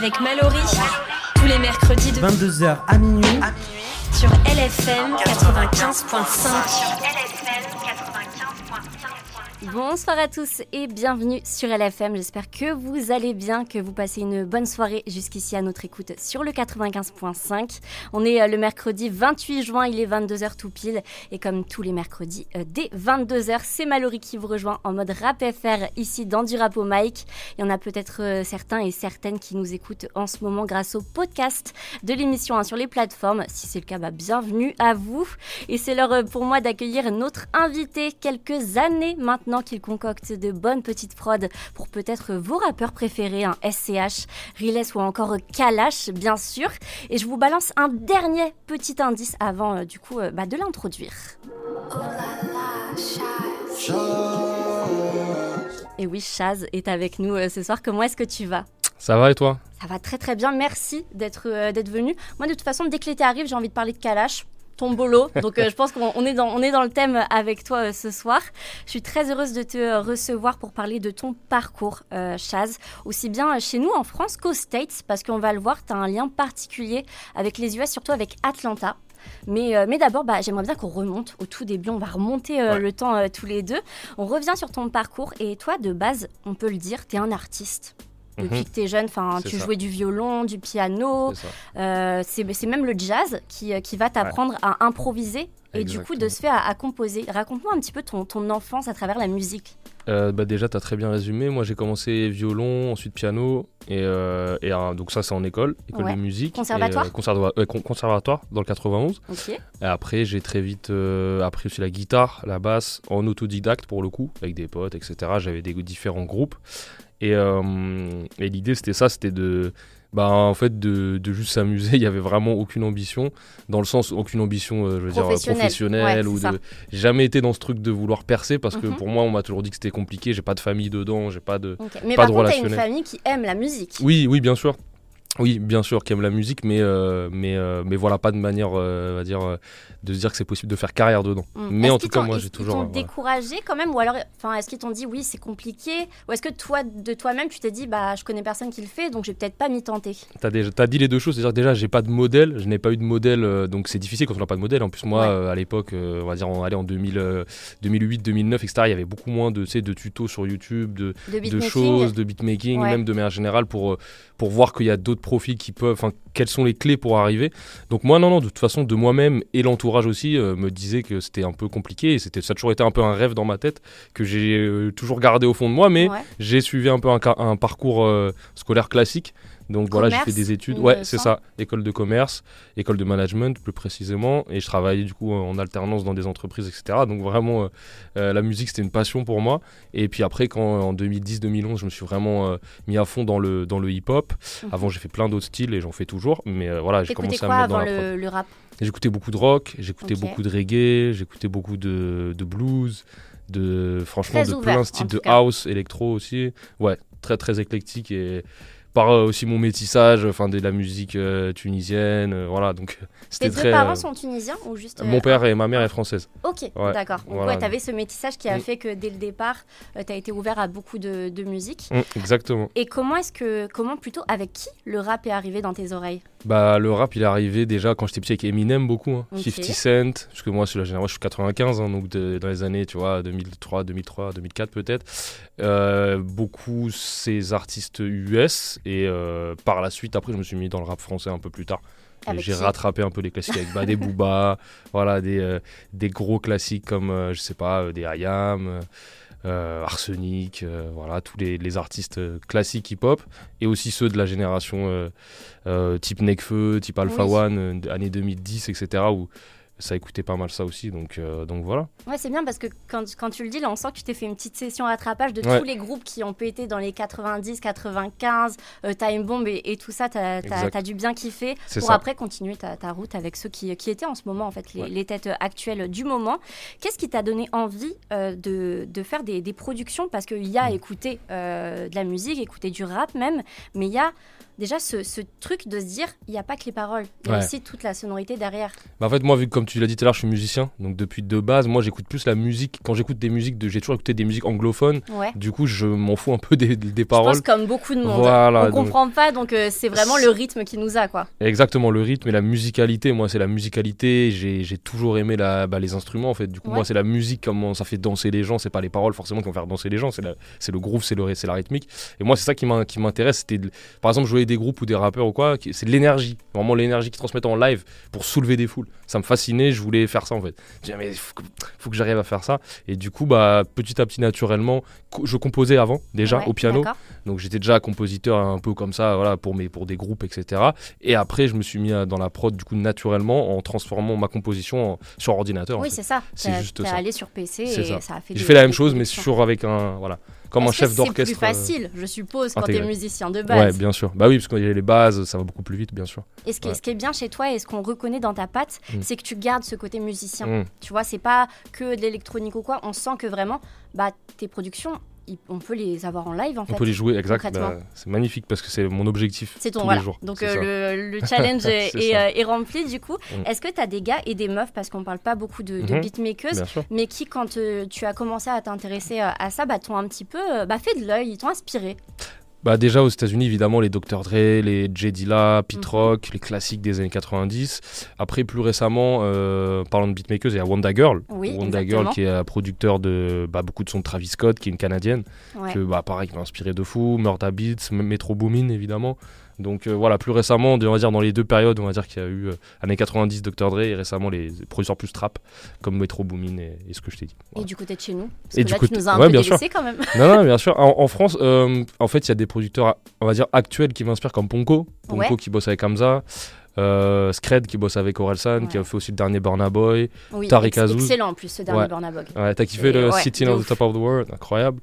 avec Mallory. Tous les mercredis de 22h à minuit. sur LFM 95.5. Bonsoir à tous et bienvenue sur LFM. J'espère que vous allez bien, que vous passez une bonne soirée jusqu'ici à notre écoute sur le 95.5. On est euh, le mercredi 28 juin, il est 22h tout pile. Et comme tous les mercredis, euh, dès 22h, c'est Mallory qui vous rejoint en mode rap FR ici dans du rap au mic. Il y en a peut-être euh, certains et certaines qui nous écoutent en ce moment grâce au podcast de l'émission hein, sur les plateformes. Si c'est le cas, bah, bienvenue à vous. Et c'est l'heure pour moi d'accueillir notre invité quelques années maintenant qu'il concocte de bonnes petites prods pour peut-être vos rappeurs préférés, un SCH, Riles ou encore Kalash, bien sûr. Et je vous balance un dernier petit indice avant euh, du coup euh, bah, de l'introduire. Et oui, Chaz est avec nous euh, ce soir. Comment est-ce que tu vas? Ça va et toi? Ça va très très bien, merci d'être d'être venu. Moi, de toute façon, dès que l'été arrive, j'ai envie de parler de Kalash. Ton bolo, donc euh, je pense qu'on on est, dans, on est dans le thème avec toi euh, ce soir. Je suis très heureuse de te euh, recevoir pour parler de ton parcours, Chaz, aussi bien chez nous en France qu'aux States, parce qu'on va le voir, tu as un lien particulier avec les US, surtout avec Atlanta. Mais, euh, mais d'abord, bah, j'aimerais bien qu'on remonte au tout début. On va remonter euh, Ouais. le temps euh, tous les deux. On revient sur ton parcours. Et toi, de base, on peut le dire, tu es un artiste. Depuis Mhm. que tu es jeune, enfin, tu ça. jouais du violon, du piano. C'est. Euh, même le jazz qui, euh, qui va t'apprendre à improviser et du coup de se faire à, à composer. Raconte-moi un petit peu ton, ton enfance à travers la musique. Euh, bah déjà, tu as très bien résumé. Moi, j'ai commencé violon, ensuite piano. Et, euh, et donc, ça, c'est en école, école Ouais. de musique. Conservatoire Et, conserva- con- conservatoire, dans le 91. Ok. Et après, j'ai très vite appris aussi la guitare, la basse, en autodidacte pour le coup, avec des potes, etc. J'avais des différents groupes. Et, euh, et l'idée, c'était ça c'était de. Bah, en fait, de, de juste s'amuser. Il y avait vraiment aucune ambition, dans le sens, aucune ambition, euh, je veux dire, Professionnelle. Ouais, ou de... J'ai jamais été dans ce truc de vouloir percer parce que Mhm. pour moi, on m'a toujours dit que c'était compliqué. J'ai pas de famille dedans, j'ai pas de. ok. Mais Pas par de contre, t'as une famille qui aime la musique. Oui, oui, bien sûr. Oui, bien sûr, qui aime la musique, mais, euh, mais, euh, mais voilà, pas de manière, euh, on va dire, euh, de se dire que c'est possible de faire carrière dedans. Mm. Mais Est-ce en qu'ils tout cas, t'ont- moi, est-ce j'ai qu'ils toujours. t'ont euh, voilà. découragé quand même Ou alors, enfin, est-ce qu'ils t'ont dit oui, c'est compliqué Ou est-ce que toi, de toi-même, tu t'es dit bah, je connais personne qui le fait, donc je vais peut-être pas m'y tenter? T'as déjà, t'as dit les deux choses, c'est-à-dire que déjà, j'ai pas de modèle, je n'ai pas eu de modèle, donc c'est difficile quand on n'a pas de modèle. En plus, moi, Ouais. à l'époque, on va dire, on allait en 2000, euh, 2008, 2009, etc. Il y avait beaucoup moins de, de tutos sur YouTube, de, De choses, de beatmaking, Ouais. même de manière générale, pour, pour voir qu'il y a d'autres profils qui peuvent, enfin, quelles sont les clés pour arriver. Donc moi, non, non, de toute façon, de moi-même et l'entourage aussi euh, me disaient que c'était un peu compliqué. Et c'était, ça a toujours été un peu un rêve dans ma tête que j'ai euh, toujours gardé au fond de moi, mais Ouais. j'ai suivi un peu un parcours euh, scolaire classique. Donc voilà, j'ai fait des études. Ouais, me c'est ça. École de commerce, école de management plus précisément. Et je travaillais du coup en alternance dans des entreprises, etc. Donc vraiment, euh, euh, la musique c'était une passion pour moi. Et puis après, quand en 2010-2011, je me suis vraiment euh, mis à fond dans le, dans le hip-hop. Mhm. Avant, j'ai fait plein d'autres styles et j'en fais toujours. Mais euh, voilà, j'ai commencé à quoi me mettre dans avant la le, le rap? J'écoutais beaucoup de rock, j'écoutais Ok. beaucoup de reggae, j'écoutais beaucoup de, de blues, de franchement Très de ouvert, plein de styles de house, électro aussi. Ouais, très très éclectique et par euh, aussi mon métissage, enfin de la musique euh, tunisienne, euh, voilà. Donc Tes c'était deux très. parents euh, sont tunisiens ou juste euh, Mon père et ma mère est française. Ok, Ouais, d'accord. Donc voilà. ouais, t'avais ce métissage qui a Mm. fait que dès le départ, tu t'as été ouvert à beaucoup de, de musique. Mm, exactement. Et comment est-ce que, comment plutôt, avec qui le rap est arrivé dans tes oreilles? Bah le rap il est arrivé déjà quand j'étais petit avec Eminem beaucoup, hein. Ok. 50 Cent, parce que moi c'est la génération, je suis 95, hein, donc de- dans les années tu vois 2003, 2003, 2004 peut-être. Euh, beaucoup ces artistes US et euh, par la suite après je me suis mis dans le rap français un peu plus tard. J'ai rattrapé un peu les classiques avec bah, des Booba, voilà des, euh, des gros classiques comme je sais pas des IAM. Euh, Arsenic, euh, voilà, tous les, les artistes euh, classiques hip-hop, et aussi ceux de la génération euh, euh, type Nekfeu, type Alpha Oui. One, années 2010, etc., où ça écoutait pas mal ça aussi, donc, euh, donc voilà. Ouais, c'est bien parce que quand, quand tu le dis, là, on sent que tu t'es fait une petite session rattrapage de Ouais. tous les groupes qui ont pété dans les 90, 95, euh, Time Bomb et, et tout ça. T'as as, dû bien kiffer pour ça. après continuer ta, ta route avec ceux qui, qui étaient en ce moment, en fait, les, Ouais. les têtes actuelles du moment. Qu'est-ce qui t'a donné envie euh, de, de faire des, des productions? Parce qu'il y a Mm. écouter euh, de la musique, écouter du rap même, mais il y a déjà ce, ce truc de se dire, il n'y a pas que les paroles, il y a Ouais. aussi toute la sonorité derrière. Bah, en fait, moi, vu que comme tu l'as dit tout à l'heure, je suis musicien, donc depuis de base, moi j'écoute plus la musique. Quand j'écoute des musiques, de, j'ai toujours écouté des musiques anglophones. Ouais. Du coup, je m'en fous un peu des, des Je paroles. pense comme beaucoup de monde. Voilà, on donc- comprend pas, donc euh, c'est vraiment le rythme qui nous a, quoi. Exactement, le rythme et la musicalité. Moi, c'est la musicalité. J'ai toujours aimé la, bah, les instruments, en fait. Du coup, Ouais. moi, c'est la musique, comment ça fait danser les gens. C'est pas les paroles, forcément, qui vont faire danser les gens. C'est le groove, c'est la rythmique. Et moi, c'est ça qui m'in- qui m'intéresse. C'était, par exemple, jouer des groupes ou des rappeurs ou quoi. C'est l'énergie. Vraiment, l'énergie qu'ils transmettent en live pour soulever des foules. Ça me Je voulais faire ça, en fait. Je disais, mais faut que, faut que j'arrive à faire ça. Et du coup, bah, petit à petit, naturellement, co- je composais avant, déjà, Ouais, au piano. Donc j'étais déjà compositeur un peu comme ça, voilà, pour, mes, pour des groupes, etc. Et après, je me suis mis à- dans la prod, du coup, naturellement, en transformant ma composition en- sur ordinateur. en Oui, fait. c'est ça. C'est juste ça. allé sur PC et ça. ça. a fait J'ai fait la même chose, mais sur avec un, voilà, comme un chef d'orchestre. C'est plus facile, je suppose, quand t'es intégré. musicien de Ouais, base. bien sûr. Bah oui, parce qu'il y a les bases, ça va beaucoup plus vite, bien sûr. Et ce qui, est, Ouais. ce qui est bien chez toi et ce qu'on reconnaît dans ta patte, Mm. c'est que tu gardes ce côté musicien. Mm. Tu vois, c'est pas que de l'électronique ou quoi. On sent que vraiment, bah, tes productions, on peut les avoir en live en On fait. peut les jouer, exact. bah, c'est magnifique parce que c'est mon objectif C'est ton tous voilà. les jours. Donc c'est euh, le, le challenge est, est, euh, est rempli du coup. Mm. Est-ce que tu as des gars et des meufs, parce qu'on parle pas beaucoup de, de Mhm. beatmakers, mais qui quand euh, tu as commencé à t'intéresser euh, à ça, bah, t'ont un petit peu bah, fait de l'œil, ils t'ont inspiré? Bah déjà aux États-Unis évidemment les Dr Dre, les J Dilla, Pete Mhm. Rock, les classiques des années 90. Après plus récemment, euh, parlant de beatmakers, il y a Wanda Girl. Oui, Wanda exactement. Girl qui est producteur de bah, beaucoup de sons de Travis Scott, qui est une canadienne, Ouais. que bah pareil qui m'a inspiré de fou, Murda Beats, Metro Boomin évidemment. Donc euh, voilà, plus récemment, on va dire dans les deux périodes, on va dire qu'il y a eu euh, années 90 Dr Dre et récemment les producteurs plus trap comme Metro Boomin et, et ce que je t'ai dit. Et du côté de chez nous Parce Et que du là, côté- tu nous as un ouais, peu bien délaissé quand même. Non, non, bien sûr. En, en France, euh, en fait, il y a des producteurs, on va dire, actuels qui m'inspirent comme Ponko. Ponko Ouais. qui bosse avec Hamza. Euh, Scred qui bosse avec Orelsan, qui a fait aussi le dernier Burna Boy. Oui, Tariq Azouz. excellent en plus ce dernier. Burna Boy. Ouais, t'as kiffé Et le de on the. Top of the World, incroyable.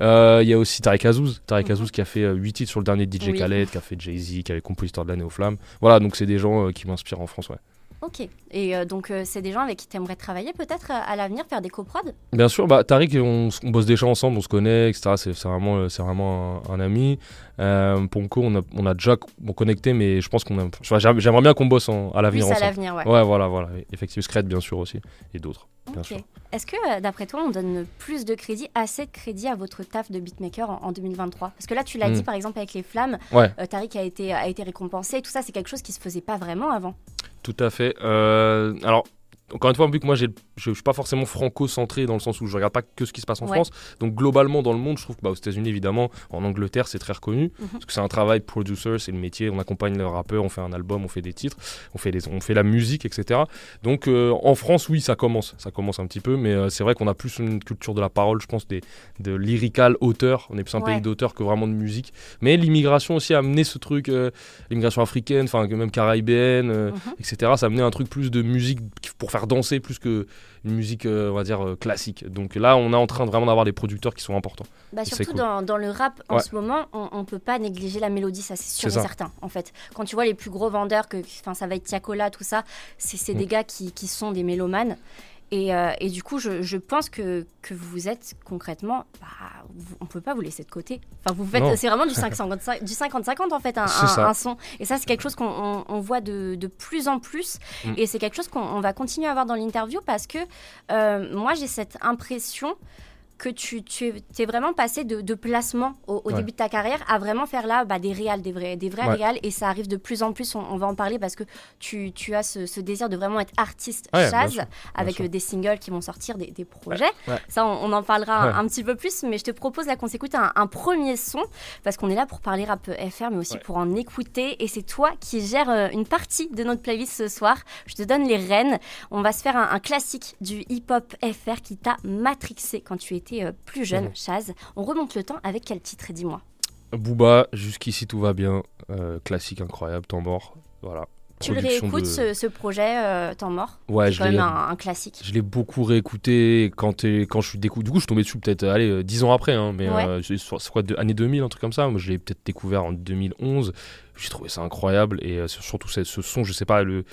Euh, Il y a aussi Tariq Azouz, Tariq Mhm. Azouz qui a fait 8 titres sur le dernier DJ Oui. Khaled, qui a fait Jay-Z, qui avait compositeur de l'année aux flammes. Voilà, donc c'est des gens euh, qui m'inspirent en France, ouais. Ok. Et euh, donc, euh, c'est des gens avec qui tu aimerais travailler peut-être euh, à l'avenir, faire des coprods? Bien sûr, bah, Tariq, on, on bosse déjà ensemble, on se connaît, etc. C'est c'est vraiment, c'est vraiment un, un ami. Euh, Ponko, on a, on a déjà on connecté, mais je pense qu'on a. enfin, J'aimerais bien qu'on bosse en- à l'avenir Plus à ensemble. l'avenir, ouais. Ouais, voilà, voilà. Effectivement, Scred, bien sûr aussi, et d'autres, bien Ok. sûr. Est-ce que, d'après toi, on donne plus de crédit, assez de crédit à votre taf de beatmaker en, en 2023 Parce que là, tu l'as Mm. dit, par exemple, avec les flammes, Ouais. Tariq a été, a été récompensé. Tout ça, c'est quelque chose qui se faisait pas vraiment avant. Tout à fait. Euh, alors, encore une fois, vu que moi, j'ai- je ne suis pas forcément franco-centré dans le sens où je regarde pas que ce qui se passe en Ouais. France. Donc, globalement, dans le monde, je trouve que bah, aux États-Unis, évidemment, en Angleterre, c'est très reconnu. Mhm. Parce que c'est un travail producer, c'est le métier. On accompagne le rappeur, on fait un album, on fait des titres, on fait, on fait la musique, etc. Donc, euh, en France, oui, ça commence. Ça commence un petit peu. Mais euh, c'est vrai qu'on a plus une culture de la parole, je pense, des, de lyrical auteur. On est plus un Ouais. pays d'auteur que vraiment de musique. Mais l'immigration aussi a amené ce truc, euh, l'immigration africaine, enfin, même caribéenne. Mhm. etc. Ça amenait un truc plus de musique pour faire danser plus que une musique, euh, on va dire, euh, classique. Donc là, on est en train de vraiment d'avoir des producteurs qui sont importants. Bah, surtout cool. dans, dans le rap, en Ouais. ce moment, on, on peut pas négliger la mélodie, ça c'est sûr et ça. certain, en fait. Quand tu vois les plus gros vendeurs, que, ça va être Tiakola, tout ça, c'est c'est Mm. des gars qui, qui sont des mélomanes. Et, euh, et du coup, je, je pense que, que vous êtes concrètement, bah, vous- on peut pas vous laisser de côté. Enfin, vous faites, c'est vraiment du 50-50 du 50-50 en fait, un, un- son. Et ça, c'est quelque chose qu'on on- on voit de, de plus en plus. Mm. Et c'est quelque chose qu'on on va continuer à avoir dans l'interview parce que euh, moi, j'ai cette impression que tu, tu es, vraiment passé de, de placement au, au Ouais. début de ta carrière à vraiment faire là bah, des réals, des vrais, des vrais Ouais. réals. Et ça arrive de plus en plus, on, on va en parler parce que tu, tu as ce, ce désir de vraiment être artiste Ouais, sûr, avec euh, des singles qui vont sortir, des, des projets. Ça, on, on en parlera un, petit peu plus, mais je te propose là qu'on s'écoute un, un premier son parce qu'on est là pour parler rap FR, mais aussi pour en écouter. Et c'est toi qui gères euh, une partie de notre playlist ce soir. Je te donne les rênes. On va se faire un, un classique du hip-hop FR qui t'a matrixé quand tu étais euh, plus jeune, Mhm. Chaz. On remonte le temps avec quel titre Dis-moi? Booba, jusqu'ici tout va bien. Euh, classique incroyable, temps mort. Voilà. Tu le réécoutes de- ce, ce projet euh, Temps mort? Ouais, C'est je quand même l'ai. un, un classique. Je l'ai beaucoup réécouté quand, quand je suis découvert. Du coup, je suis tombé dessus peut-être allez, euh, 10 ans après, hein, mais Ouais. euh, c'est quoi, de, année 2000, un truc comme ça. Moi, je l'ai peut-être découvert en 2011. J'ai trouvé ça incroyable et surtout ce, ce, son, je sais pas, le,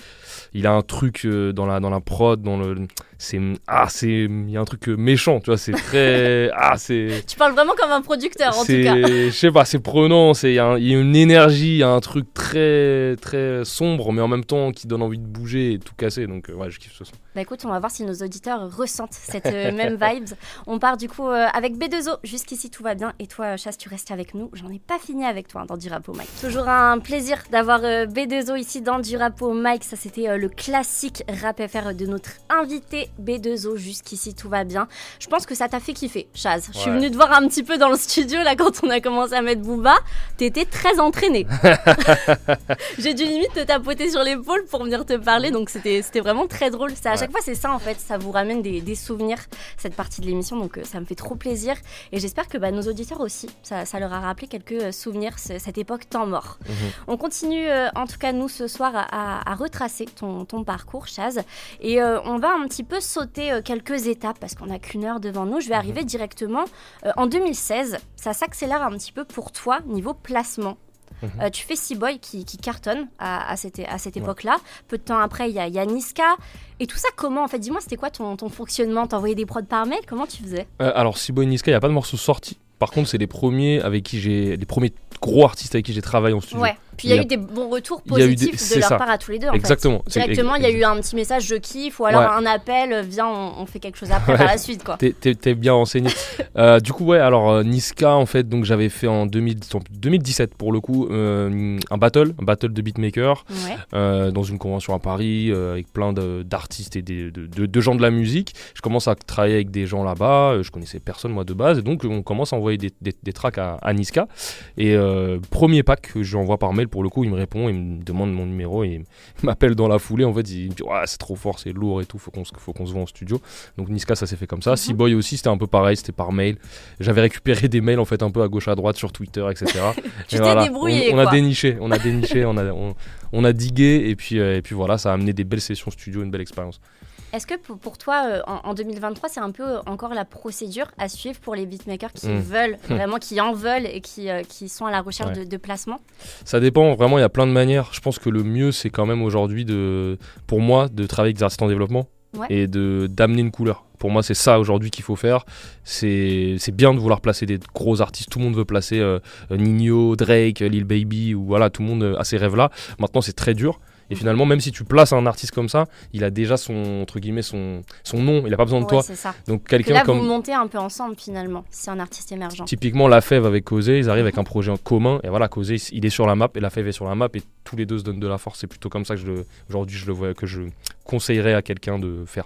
il a un truc dans la dans la prod, dans le, c'est ah c'est, il y a un truc méchant, tu vois, c'est très ah c'est. Tu parles vraiment comme un producteur en tout cas. Je sais pas, c'est prenant, c'est il y, a une énergie, il y a un truc très très sombre, mais en même temps qui donne envie de bouger et tout casser. Donc ouais, je kiffe ce son. Bah écoute, on va voir si nos auditeurs ressentent cette même vibes. On part du coup avec B2O. Jusqu'ici tout va bien et toi Chasse, tu restes avec nous. J'en ai pas fini avec toi hein, dans du rap Mike. Toujours un plaisir d'avoir B2O ici dans du rap Mike. Ça c'était le classique rap FR de notre invité B2O. Jusqu'ici tout va bien. Je pense que ça t'a fait kiffer, Chaz. Je suis venue te voir un petit peu dans le studio là quand on a commencé à mettre Booba. T'étais très entraîné. J'ai dû limite te tapoter sur l'épaule pour venir te parler. Donc c'était vraiment très drôle. Ça, à chaque fois c'est ça en fait. Ça vous ramène des, souvenirs cette partie de l'émission. Donc euh, ça me fait trop plaisir. Et j'espère que bah, nos auditeurs aussi, ça, leur a rappelé quelques euh, souvenirs, cette époque temps mort. Mhm. On continue euh, en tout cas nous ce soir à, retracer ton, ton, parcours, Chaz. Et on va un petit peu sauter quelques étapes parce qu'on n'a qu'une heure devant nous. Je vais mhm. arriver directement en 2016. Ça s'accélère un petit peu pour toi niveau placement. Mhm. tu fais Seaboy qui, qui cartonne à, cette, à cette époque-là. Peu de temps après, il y, y, a Niska. Et tout ça, comment En fait, dis-moi, c'était quoi ton, ton fonctionnement? T'envoyais des prods par mail? Comment tu faisais? Alors, Seaboy Niska, il n'y a pas de morceaux sortis. Par contre, c'est les premiers avec qui j'ai les premiers gros artistes avec qui j'ai travaillé en studio. Ouais. Puis il y, a eu des bons retours positifs de leur part à tous les deux. Exactement. Directement, il y a eu un petit message je kiffe ou alors un appel, viens, on, fait quelque chose après par la suite. quoi. T'es bien renseigné. euh, du coup, ouais, alors euh, Niska, en fait, donc j'avais fait en 2017 pour le coup euh, un battle, un battle de beatmaker euh, dans une convention à Paris avec plein d'artistes et de, de, gens de la musique. Je commence à travailler avec des gens là-bas, je connaissais personne moi de base, donc on commence à envoyer des, des, tracks à, à Niska. Et premier pack que j'envoie par mail pour le coup, il me répond, il me demande mon numéro et il m'appelle dans la foulée. En fait, il me dit ouais, c'est trop fort, c'est lourd et tout, faut qu'on faut qu'on se voit en studio. Donc Niska, ça s'est fait comme ça. Mm Boy aussi, c'était un peu pareil, c'était par mail. J'avais récupéré des mails en fait un peu à gauche à droite sur Twitter, etc. tu t'es débrouillé. On, a déniché, on a déniché, on a on, a digué et puis euh, et puis voilà, ça a amené des belles sessions studio, une belle expérience. Est-ce que pour, toi, euh, en, 2023, c'est un peu euh, encore la procédure à suivre pour les beatmakers qui hmm. veulent, vraiment qui en veulent et qui, euh, qui sont à la recherche de, de, placement Ça dépend, vraiment, il y a plein de manières. Je pense que le mieux, c'est quand même aujourd'hui, de, pour moi, de travailler avec des artistes en développement et de d'amener une couleur. Pour moi, c'est ça aujourd'hui qu'il faut faire. C'est bien de vouloir placer des gros artistes. Tout le monde veut placer Nino, Drake, Lil Baby, ou voilà, tout le monde a ces rêves-là. Maintenant, c'est très dur. Et finalement, même si tu places un artiste comme ça, il a déjà son entre guillemets son, son nom. Il a pas besoin de toi. Ça. Donc quelqu'un là, comme vous montez un peu ensemble finalement. C'est un artiste émergent. Typiquement, La Fève avec Causé, ils arrivent avec un projet en commun. Et voilà, Causé, il est sur la map et La Fève est sur la map et tous les deux se donnent de la force. C'est plutôt comme ça que je aujourd'hui je le vois que je conseillerais à quelqu'un de faire.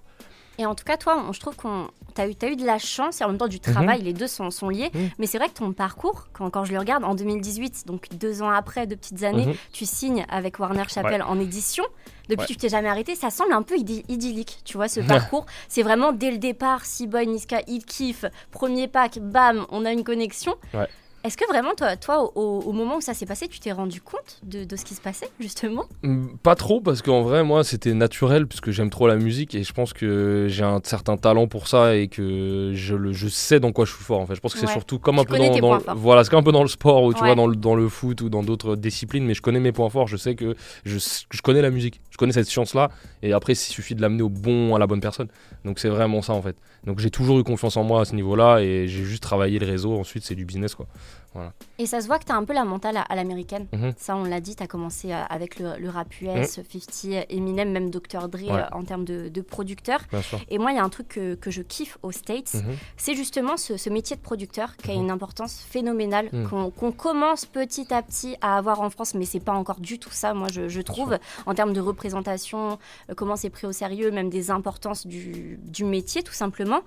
Et en tout cas, toi, je trouve qu'on tu as eu, as eu de la chance et en même temps du travail, mhm. les deux sont, sont liés. Mhm. Mais c'est vrai que ton parcours, quand, quand, je le regarde, en 2018, donc deux ans après, deux petites années, mhm. tu signes avec Warner Chappell en édition. Depuis, tu t'es jamais arrêté. Ça semble un peu idyllique, tu vois, ce parcours. C'est vraiment dès le départ, si Boy, Niska, il kiffe, premier pack, bam, on a une connexion. Est-ce que vraiment, toi, toi au, moment où ça s'est passé, tu t'es rendu compte de, ce qui se passait, justement? Mm, Pas trop, parce qu'en vrai, moi, c'était naturel, puisque j'aime trop la musique et je pense que j'ai un certain talent pour ça et que je, le, je sais dans quoi je suis fort. En fait, je pense que c'est surtout comme un peu dans, voilà, c'est un peu dans le sport ou tu vois dans le, dans le foot ou dans d'autres disciplines, mais je connais mes points forts. Je sais que je, je connais la musique, je connais cette science-là, et après, il suffit de l'amener au bon, à la bonne personne. Donc c'est vraiment ça en fait. Donc j'ai toujours eu confiance en moi à ce niveau-là et j'ai juste travaillé le réseau. Ensuite, c'est du business quoi. Et ça se voit que tu as un peu la mentale à, l'américaine. Mhm. Ça, on l'a dit, tu as commencé euh, avec le, rap US, 50, Eminem, même Dr. Dre euh, en termes de, de producteur. Et moi, il y a un truc que, que, je kiffe aux States, mhm. c'est justement ce, métier de producteur qui a mhm. une importance phénoménale, qu'on commence petit à petit à avoir en France, mais c'est pas encore du tout ça, moi, je, trouve, en termes de représentation, euh, comment c'est pris au sérieux, même des importances du, du métier, tout simplement.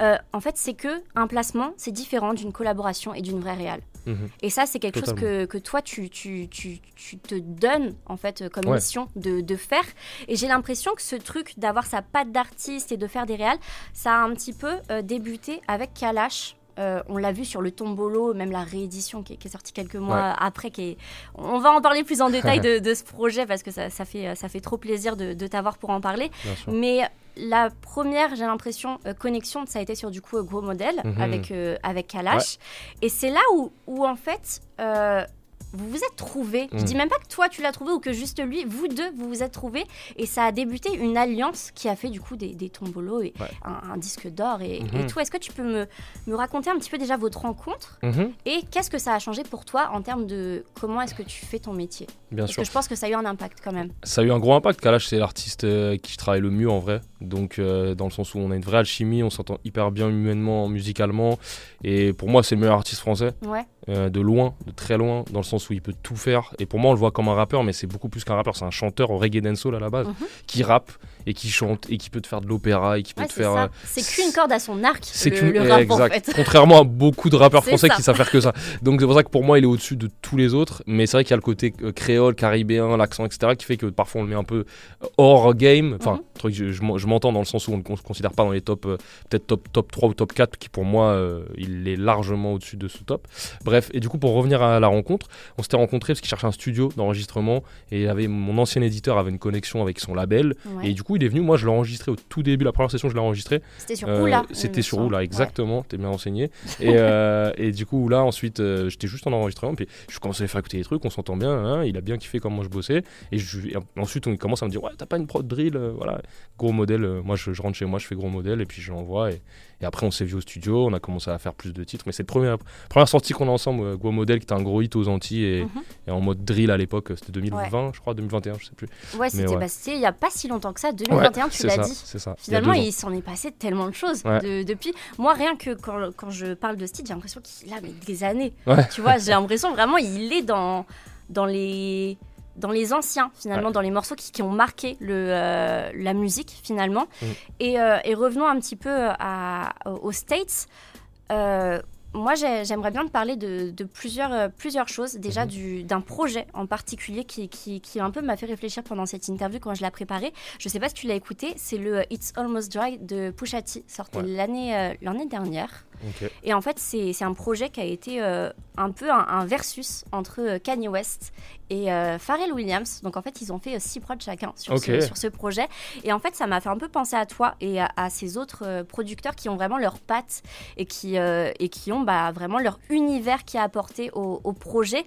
en fait, c'est que un placement, c'est différent d'une collaboration et d'une vraie réelle. Mhm. Et ça, c'est quelque chose que, que, toi, tu, tu, tu, tu, te donnes, en fait, comme mission de, de, faire. Et j'ai l'impression que ce truc d'avoir sa patte d'artiste et de faire des réals, ça a un petit peu euh, débuté avec Kalash. Euh, on l'a vu sur le Tombolo, même la réédition qui est, sortie quelques mois après. Qui est... On va en parler plus en détail de, de ce projet parce que ça, ça, fait, ça fait trop plaisir de, de t'avoir pour en parler. Mais la première, j'ai l'impression, euh, connexion, ça a été sur du coup gros modèle mhm. avec, euh, avec Kalash. Et c'est là où, où, en fait, euh, vous vous êtes trouvés. Je Mm. dis même pas que toi tu l'as trouvé ou que juste lui, vous deux vous vous êtes trouvés et ça a débuté une alliance qui a fait du coup des, des tombolos et Ouais. un, un disque d'or et, et Mhm. tout. Est-ce que tu peux me, me raconter un petit peu déjà votre rencontre Mhm, et qu'est-ce que ça a changé pour toi en termes de comment est-ce que tu fais ton métier? Bien Parce sûr. que je pense que ça a eu un impact quand même. Ça a eu un gros impact. Kalash, c'est l'artiste euh, qui je travaille le mieux en vrai. Donc, euh, dans le sens où on a une vraie alchimie, on s'entend hyper bien humainement, musicalement. Et pour moi, c'est le meilleur artiste français, Ouais. Euh, de loin, de très loin, dans le sens où il peut tout faire. Et pour moi, on le voit comme un rappeur, mais c'est beaucoup plus qu'un rappeur. C'est un chanteur au reggae dancehall à la base, Mhm. qui rappe et qui chante et qui peut te faire de l'opéra et qui peut Ouais, te faire. euh, C'est qu'une corde à son arc, C'est qu'une- exact. en fait. Contrairement à beaucoup de rappeurs français ça. qui savent faire que ça. Donc c'est pour ça que pour moi il est au-dessus de tous les autres. Mais c'est vrai qu'il y a le côté euh, créole, caribéen, l'accent, etc. qui fait que parfois on le met un peu euh, hors game. Enfin, Mhm. truc, je, je m'en- je m'entends dans le sens où on ne le considère pas dans les top, euh, peut-être top, top 3 ou top 4, qui pour moi euh, il est largement au-dessus de ce top. Bref, et du coup pour revenir à la rencontre, on s'était rencontrés parce qu'il cherchait un studio d'enregistrement et il avait, mon ancien éditeur avait une connexion avec son label. Ouais. Et du coup il est venu, moi je l'ai enregistré au tout début, la première session je l'ai enregistré. C'était sur Euh, Oula. C'était sur. Oula, Ouais. exactement. T'es bien renseigné. Et, euh, et du coup, là, ensuite, euh, j'étais juste en enregistrement. Puis je commençais à lui faire écouter des trucs, on s'entend bien. hein, il a bien kiffé comment je bossais. Et, je, et ensuite, on commence à me dire Ouais, t'as pas une prod drill euh, Voilà, gros modèle. moi, je, je rentre chez moi, je fais gros modèle. Et puis je l'envoie. Et, et après, on s'est vu au studio. On a commencé à faire plus de titres. Mais c'est la première, première sortie qu'on a ensemble, gros modèle, qui était un gros hit aux Antilles. Et, Mhm. et en mode drill à l'époque. C'était 2020, je crois, 2021, je sais plus. Ouais, c'était ouais. bah, il y a pas si longtemps que ça, 2021, Ouais, tu l'as dit. C'est ça. Finalement, il s'en est passé tellement de choses Ouais. de- depuis. Moi, rien que quand, quand je parle de Steve, j'ai l'impression qu'il a des années. Ouais. Tu vois, j'ai l'impression vraiment il est dans, dans les dans les anciens finalement, dans les morceaux qui, qui ont marqué le, euh, la musique finalement. Mm. Et, euh, et revenons un petit peu à, aux States. Euh, moi, j'ai- j'aimerais bien te parler de, de plusieurs, euh, plusieurs choses. Déjà, Mhm. du- d'un projet en particulier qui, qui, qui un peu m'a fait réfléchir pendant cette interview quand je l'ai préparé. Je sais pas si tu l'as écouté, c'est le euh, It's Almost Dry de Pusha T, sorti Ouais. l'année euh, l'année dernière. Et en fait, c'est un projet qui a été euh, un peu un, un versus entre Kanye West et Pharrell Williams. Donc en fait, ils ont fait six prods chacun sur, ce, sur ce projet. Et en fait, ça m'a fait un peu penser à toi et à, à ces autres producteurs qui ont vraiment leurs pattes et qui, et qui ont bah, vraiment leur univers qui a apporté au, au projet.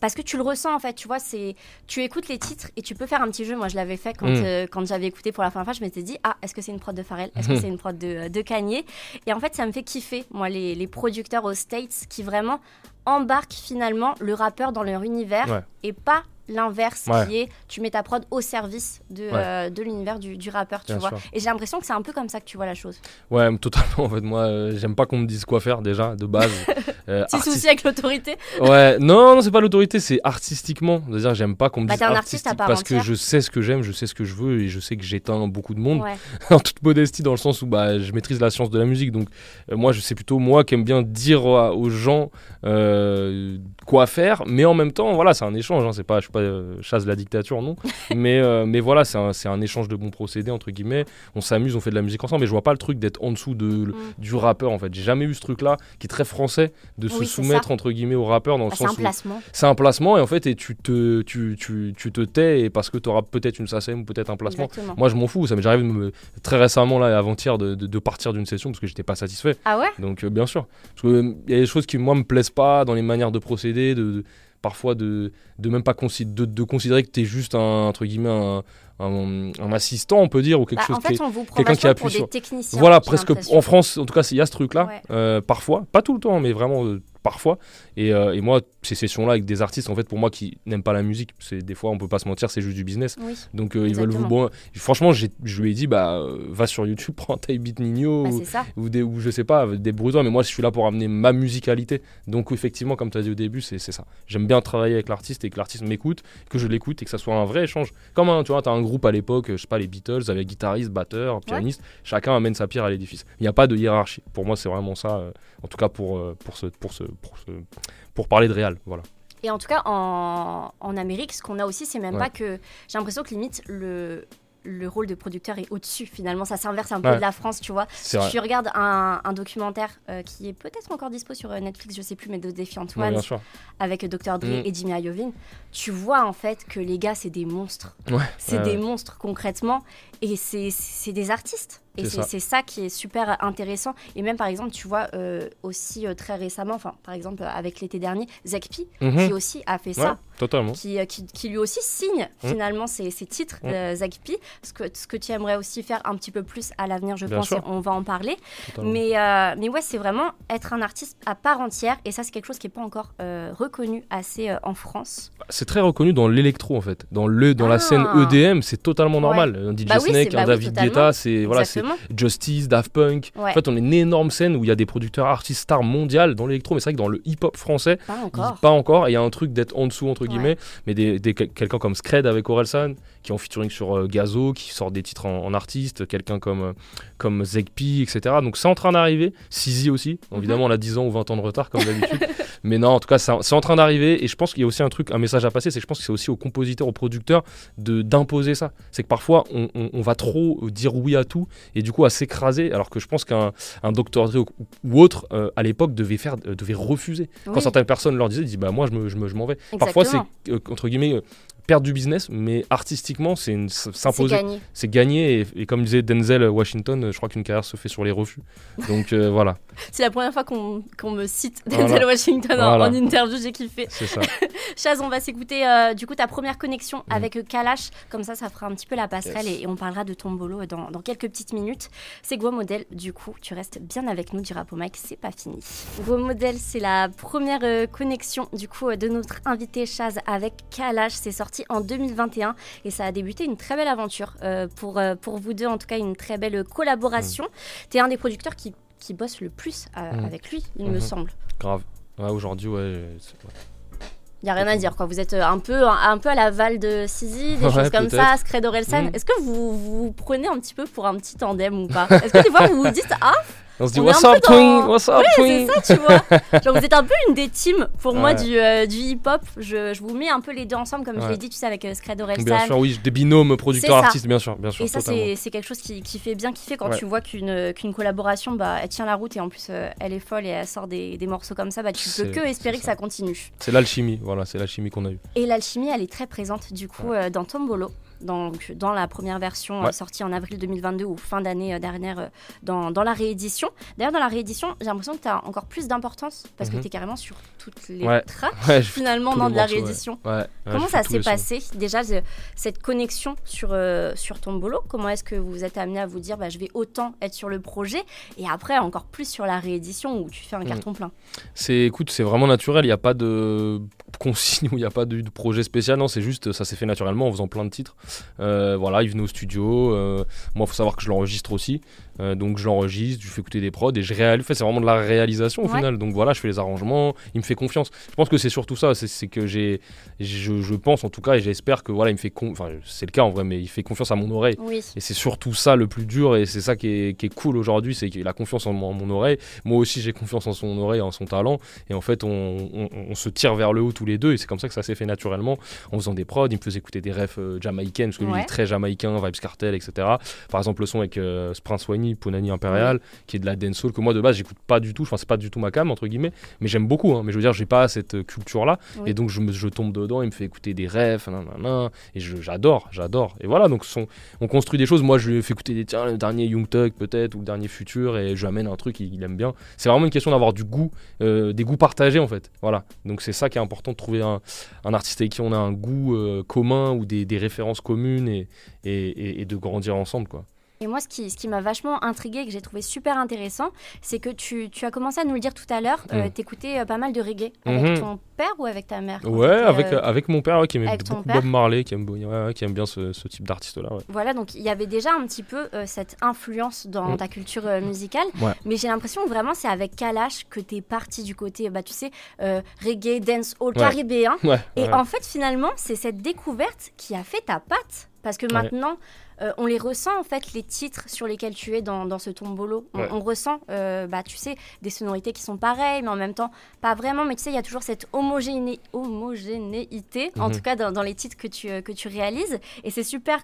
Parce que tu le ressens en fait, tu vois, c'est tu écoutes les titres et tu peux faire un petit jeu. Moi, je l'avais fait quand, Mm. euh, quand j'avais écouté pour la première fois. Je m'étais dit, ah, est-ce que c'est une prod de Pharrell? Est-ce que c'est une prod de, de Kanye? Et en fait, ça me fait kiffer, moi, les, les producteurs aux States qui vraiment embarquent finalement le rappeur dans leur univers Ouais. et pas l'inverse Ouais. qui est tu mets ta prod au service de, euh, de l'univers du, du rappeur, tu Bien vois. sûr. Et j'ai l'impression que c'est un peu comme ça que tu vois la chose. Ouais, totalement. En fait, moi, euh, j'aime pas qu'on me dise quoi faire déjà, de base. Euh, Petit souci avec l'autorité Ouais, non, non, c'est pas l'autorité, c'est artistiquement. C'est-à-dire, j'aime pas qu'on me Bah, dise artiste à artistique part parce que je sais ce que j'aime, je sais ce que je veux et je sais que j'éteins beaucoup de monde Ouais. en toute modestie dans le sens où bah, je maîtrise la science de la musique. Donc, euh, moi, je sais plutôt moi qui aime bien dire à- aux gens euh, quoi faire, mais en même temps, voilà, c'est un échange. Hein, c'est pas, je suis pas euh, chasse de la dictature, non. mais, mais voilà, c'est un, un échange de bons procédés entre guillemets. On s'amuse, on fait de la musique ensemble, mais je vois pas le truc d'être en dessous de, Mm. du rappeur en fait. J'ai jamais eu ce truc-là qui est très français de se Oui, c'est soumettre entre guillemets au rappeur dans le Bah, c'est sens un où placement. c'est un placement et en fait et tu te tu, tu, tu te tais et parce que tu auras peut-être une SACEM ou peut-être un placement. Exactement. Moi je m'en fous, ça m'est arrivé me- très récemment là avant-hier de, de- de partir d'une session parce que j'étais pas satisfait. Ah ouais? Donc euh, bien sûr, parce que il y a des choses qui moi me plaisent pas dans les manières de procéder, de, de- parfois de, de même pas consi- de, de considérer que tu es juste un entre guillemets un, un, un assistant on peut dire ou quelque Bah, chose en qui on vous quelqu'un qui appuie pour des sur- techniciens. voilà, presque en France, en tout cas, il y a ce truc-là, Ouais. euh, parfois, pas tout le temps, mais vraiment euh, parfois. Et, euh, et moi, ces sessions-là avec des artistes, en fait, pour moi qui n'aiment pas la musique, c'est des fois, on peut pas se mentir, c'est juste du business. Oui, Donc euh, ils veulent vous. Bon, franchement, je lui ai dit, bah, euh, va sur YouTube, prends Type Beat Nino bah, ou, ou, des, ou je sais pas, des bruiteurs, mais moi, je suis là pour amener ma musicalité. Donc effectivement, comme tu as dit au début, c'est ça. J'aime bien travailler avec l'artiste et que l'artiste m'écoute, que je l'écoute et que ça soit un vrai échange. Comme un, tu vois, tu as un groupe à l'époque, je sais pas, les Beatles, avec guitariste, batteur, pianiste, chacun amène sa pierre à l'édifice. Il n'y a pas de hiérarchie. Pour moi, c'est vraiment ça, en tout cas pour, pour, ce, pour, ce, pour, parler de réal. Voilà. Et en tout cas, en, en Amérique, ce qu'on a aussi, c'est même Ouais. pas que. J'ai l'impression que limite, le, le rôle de producteur est au-dessus, finalement. Ça s'inverse un peu Ouais. de la France, tu vois. Si tu regardes un, un documentaire euh, qui est peut-être encore dispo sur euh, Netflix, je sais plus, mais de Ouais, Ones, bien sûr. avec Dr. Dre Mm. et Jimmy Iovine, tu vois en fait que les gars, c'est des monstres. Ouais, C'est ouais, des ouais. monstres concrètement. Et c'est des artistes. Et c'est ça. qui est super intéressant. Et même par exemple, tu vois, euh, aussi euh, très récemment, enfin par exemple avec l'été dernier, Zekpi, mhm. qui aussi a fait ça. Totalement. Qui, euh, qui, qui, lui aussi signe mhm. finalement ses, titres, mmh. Zekpi. Ce que, ce que tu aimerais aussi faire un petit peu plus à l'avenir, je pense, et on va en parler. Mais, mais ouais, c'est vraiment être un artiste à part entière. Et ça, c'est quelque chose qui n'est pas encore reconnu assez en France. C'est très reconnu dans l'électro en fait. Dans, le, dans la scène EDM, e c'est totalement normal. Un DJ bah Snake, un bah David Guetta, c'est voilà, Justice, Daft Punk. En fait, on est une énorme scène où il y a des producteurs artistes stars mondiales dans l'électro, mais c'est vrai que dans le hip-hop français, pas encore. Pas encore. Il y a un truc d'être en dessous, entre guillemets, mais des, quelqu'un comme Scred avec Orelsan, qui est en featuring sur euh, Gazo, qui sort des titres en, artiste, quelqu'un comme, euh, comme Zegpi, etc. Donc c'est en train d'arriver. Sizi aussi, mhm. évidemment, on a 10 ans ou 20 ans de retard, comme d'habitude. mais non, en tout cas, c'est en train d'arriver. Et je pense qu'il y a aussi un truc, un message à passer, c'est que je pense que c'est aussi aux compositeurs, aux producteurs d'imposer ça. C'est que parfois, on, on, va trop dire oui à tout, et du coup, à s'écraser, alors que je pense qu'un un Dr. Dre ou, autre, euh, à l'époque, devait, faire, devait refuser. Quand certaines personnes leur disaient, ils disaient, bah moi, je m'en je me, je vais. Parfois, c'est, entre guillemets, perdre du business, mais artistiquement, c'est s'imposer. C'est gagné. Et, comme disait Denzel Washington, je crois qu'une carrière se fait sur les refus. Donc euh, voilà. C'est la première fois qu'on me cite Denzel Washington en, interview, j'ai kiffé. C'est ça. Chaz, on va s'écouter euh, du coup ta première connexion mm. avec euh, Kalash. Comme ça, ça fera un petit peu la passerelle et, on parlera de ton boulot dans, dans quelques petites minutes. C'est Go Model, du coup, tu restes bien avec nous du rap au mic, c'est pas fini. Go Model, c'est la première connexion du coup de notre invité Chaz avec Kalash. C'est sorti en 2021 et ça a débuté une très belle aventure euh, pour, euh, pour vous deux, en tout cas une très belle collaboration. Mm. Tu es un des producteurs qui, qui bosse le plus euh, mm. avec lui, il me mm-hmm. semble. Grave. Ouais, aujourd'hui, ouais. Il n'y a rien à dire. Quoi. Vous êtes un peu, un, peu à la Val de Sizi, des choses comme ça, Scred Orelsan. Mm. Est-ce que vous, vous prenez un petit peu pour un petit tandem ou pas? Est-ce que des fois vous vous dites Ah, on se dit What's up, twin? What's up, twin c'est ça, tu vois. Genre, vous êtes un peu une des teams pour moi du, euh, du hip-hop. Je, je, vous mets un peu les deux ensemble, comme je l'ai dit, tu sais, avec euh, Scred Bien sûr, oui, des binômes producteurs-artistes, bien sûr, bien sûr. Et ça, c'est quelque chose qui, qui, fait bien kiffer quand tu vois qu'une qu'une collaboration, bah, elle tient la route et en plus, euh, elle est folle et elle sort des, des morceaux comme ça. Bah, tu peux que espérer que ça continue. C'est l'alchimie, voilà, c'est l'alchimie qu'on a eue. Et l'alchimie, elle est très présente, du coup, dans Tombolo dans la première version euh, sortie en avril 2022 ou fin d'année euh, dernière euh, dans, dans, la réédition. D'ailleurs, dans la réédition, j'ai l'impression que tu as encore plus d'importance parce que mhm. tu es carrément sur toutes les tracks finalement dans de la réédition. Comment ça s'est passé déjà cette connexion sur, sur ton boulot? Comment est-ce que vous êtes amené à vous dire bah, je vais autant être sur le projet et après encore plus sur la réédition où tu fais un mhm. carton plein? C'est écoute, c'est vraiment naturel, il n'y a pas de consigne où il n'y a pas de, de, projet spécial, non, c'est juste ça s'est fait naturellement en faisant plein de titres. Euh, voilà, il venait au studio. Euh, moi, il faut savoir que je l'enregistre aussi. Euh, donc je l'enregistre, je fais écouter des prods et je réalise. c'est vraiment de la réalisation au final. Donc voilà, je fais les arrangements, il me fait confiance. Je pense que c'est surtout ça, c'est que j'ai, je, pense en tout cas et j'espère que voilà, il me fait, enfin c'est le cas en vrai, mais il fait confiance à mon oreille. Et c'est surtout ça le plus dur et c'est ça qui est, qui est cool aujourd'hui, c'est qu'il a confiance en mon, oreille. Moi aussi j'ai confiance en son oreille, en son talent. Et en fait, on, on, se tire vers le haut tous les deux et c'est comme ça que ça s'est fait naturellement en faisant des prods. Il me faisait écouter des refs euh, jamaïcaines parce que lui il est très jamaïcain, vibes cartel, etc. Par exemple le son avec euh, Prince Wayne Punani Impérial, qui est de la dancehall que moi de base j'écoute pas du tout. Enfin, c'est pas du tout ma cam entre guillemets, mais j'aime beaucoup. Hein. Mais je veux dire, j'ai pas cette culture là, et donc je, me, je tombe dedans. Il me fait écouter des rêves, et j'adore, j'adore. Et voilà, donc on construit des choses. Moi, je lui fais écouter des tiens, le dernier Young Thug peut-être ou le dernier Futur, et je lui amène un truc qu'il aime bien. C'est vraiment une question d'avoir du goût, euh, des goûts partagés en fait. Voilà. Donc c'est ça qui est important de trouver un, artiste avec qui on a un goût euh, commun ou des, références communes et, et, et de grandir ensemble quoi. Et moi, ce qui, ce qui m'a vachement intrigué, que j'ai trouvé super intéressant, c'est que tu, tu, as commencé à nous le dire tout à l'heure, euh, mm. t'écoutais euh, pas mal de reggae. Avec mhm. ton père ou avec ta mère Ouais, avec, euh, avec mon père qui aime beaucoup Bob Marley, qui aime, qui aime bien ce, ce type d'artiste-là. Voilà, donc il y avait déjà un petit peu cette influence dans mm. ta culture musicale. Mais j'ai l'impression vraiment, c'est avec Kalash que tu es parti du côté, bah, tu sais, reggae, dance, all caribéen. Et en fait, finalement, c'est cette découverte qui a fait ta patte. Parce que maintenant, euh, on les ressent en fait les titres sur lesquels tu es dans, ce tombolo. On, ressent, euh, bah tu sais, des sonorités qui sont pareilles, mais en même temps pas vraiment. Mais tu sais, il y a toujours cette homogéné homogénéité, en mhm. tout cas dans, les titres que tu euh, que tu réalises. Et c'est super,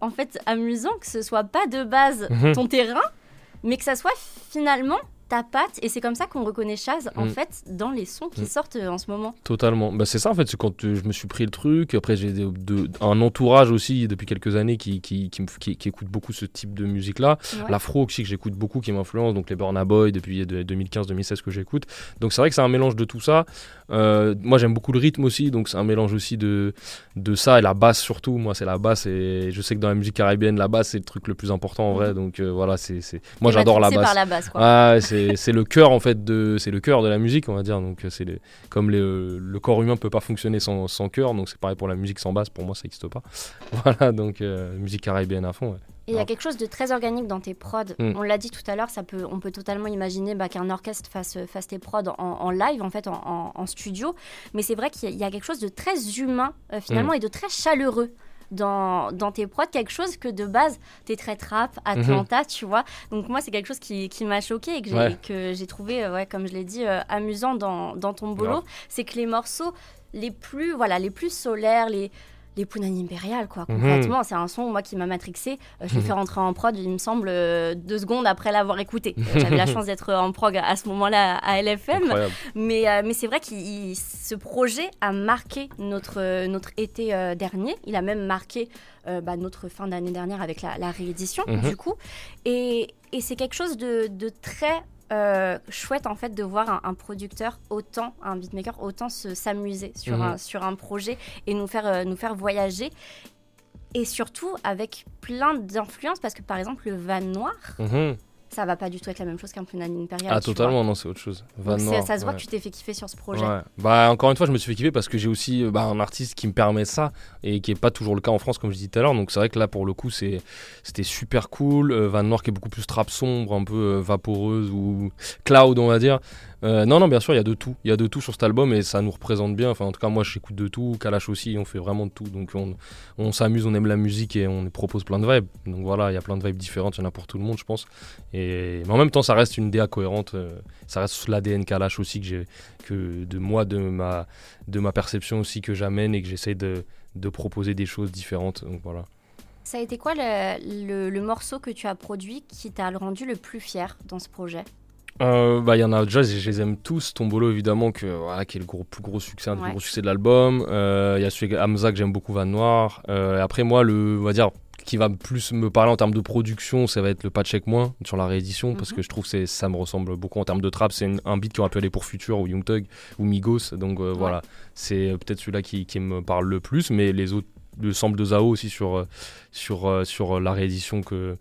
en fait, amusant que ce soit pas de base mhm. ton terrain, mais que ça soit finalement ta patte et c'est comme ça qu'on reconnaît Chaz en Mm. fait dans les sons qui Mm. sortent euh, en ce moment. Totalement. Bah, c'est ça en fait, c'est quand euh, je me suis pris le truc. Après, j'ai de- de- un entourage aussi depuis quelques années qui, qui, qui, me- qui- qui écoute beaucoup ce type de musique-là. Ouais. L'afro aussi que j'écoute beaucoup, qui m'influence, donc les Burna Boy depuis de- 2015-2016 que j'écoute. Donc c'est vrai que c'est un mélange de tout ça. Euh, moi j'aime beaucoup le rythme aussi, donc c'est un mélange aussi de, de ça et la basse surtout. Moi c'est la basse et je sais que dans la musique caribéenne, la basse c'est le truc le plus important en vrai. Donc euh, voilà, c'est moi j'adore la basse. par la basse quoi. Ouais, c'est c'est le cœur en fait de c'est le cœur de la musique on va dire donc c'est les- comme les- le corps humain peut pas fonctionner sans, sans cœur donc c'est pareil pour la musique sans basse pour moi ça n'existe pas voilà donc euh, musique caribéenne à fond ouais. Et il y a quelque chose de très organique dans tes prods. Mm. On l'a dit tout à l'heure, ça peut, on peut totalement imaginer bah, qu'un orchestre fasse, fasse tes prods en, en live, en fait, en, en- en studio. Mais c'est vrai qu'il y a- quelque chose de très humain, euh, Mm. finalement, et de très chaleureux. Dans, dans tes prods, quelque chose que de base, t'es très trap, Atlanta, tu vois. Donc moi, c'est quelque chose qui, qui m'a choqué et que j'ai. Ouais. trouvé, euh, ouais, comme je l'ai dit, euh, amusant dans, dans ton boulot. C'est que les morceaux les plus, voilà, les plus solaires, les, les Punani Impérial, quoi. Mhm. Concrètement, c'est un son, moi, qui m'a matrixé. Euh, je l'ai fait rentrer en prod, il me semble, euh, deux secondes après l'avoir écouté. Euh, J'avais la chance d'être en prog à ce moment-là à LFM. incroyable Mais, euh, mais c'est vrai que ce projet a marqué notre, notre été dernier. Il a même marqué bah, notre fin d'année dernière avec la, la réédition, Mhm. du coup. Et, et c'est quelque chose de, de très euh, chouette, en fait, de voir un, un producteur autant, un beatmaker, autant se- s'amuser sur, Mhm. un, sur un projet et nous faire, euh, nous faire voyager. Et surtout avec plein d'influences, parce que par exemple, le van noir, Mhm. Ça va pas du tout être la même chose qu'un Punani Imperial. ah totalement non c'est autre chose Van Donc c'est- Noir, ça se voit ouais. que tu t'es fait kiffer sur ce projet. Ouais. Bah encore une fois, je me suis fait kiffer parce que j'ai aussi euh, bah, un artiste qui me permet ça et qui est pas toujours le cas en France comme je disais tout à l'heure. Donc c'est vrai que là pour le coup c'est c'était super cool. Euh, Van Noir qui est beaucoup plus trap sombre, un peu euh, vaporeuse ou cloud on va dire. Euh, non non bien sûr il y a de tout, il y a de tout sur cet album et ça nous représente bien. Enfin en tout cas moi j'écoute de tout, Kalash aussi, on fait vraiment de tout. Donc on, on s'amuse, on aime la musique et on propose plein de vibes. Donc voilà il y a plein de vibes différentes, il y en a pour tout le monde je pense. Et mais en même temps ça reste une DA cohérente. euh, ça reste l'ADN Kalash aussi que j'ai que de moi, de ma, de ma perception aussi que j'amène et que j'essaie de, de proposer des choses différentes. Donc voilà. Ça a été quoi le, le- le morceau que tu as produit qui t'a rendu le plus fier dans ce projet? Euh, bah, il y en a déjà, je je les aime tous. Tombolo, évidemment, que, voilà, qui est le gros, plus gros succès, un des Ouais. plus gros succès de l'album. Euh, Il y a celui Hamza que j'aime beaucoup, Van Noir. Euh, et après, moi, le, on va dire, qui va plus me parler en termes de production, ça va être le Pas Check Moins sur la réédition, parce Mhm. que je trouve que ça me ressemble beaucoup en termes de trap. C'est un beat qui aurait pu aller pour Future ou Young Thug ou Migos. Donc euh, voilà, c'est euh, peut-être celui-là qui, qui me parle le plus, mais les autres, le sample de Zao aussi sur, euh, sur, sur la réédition que.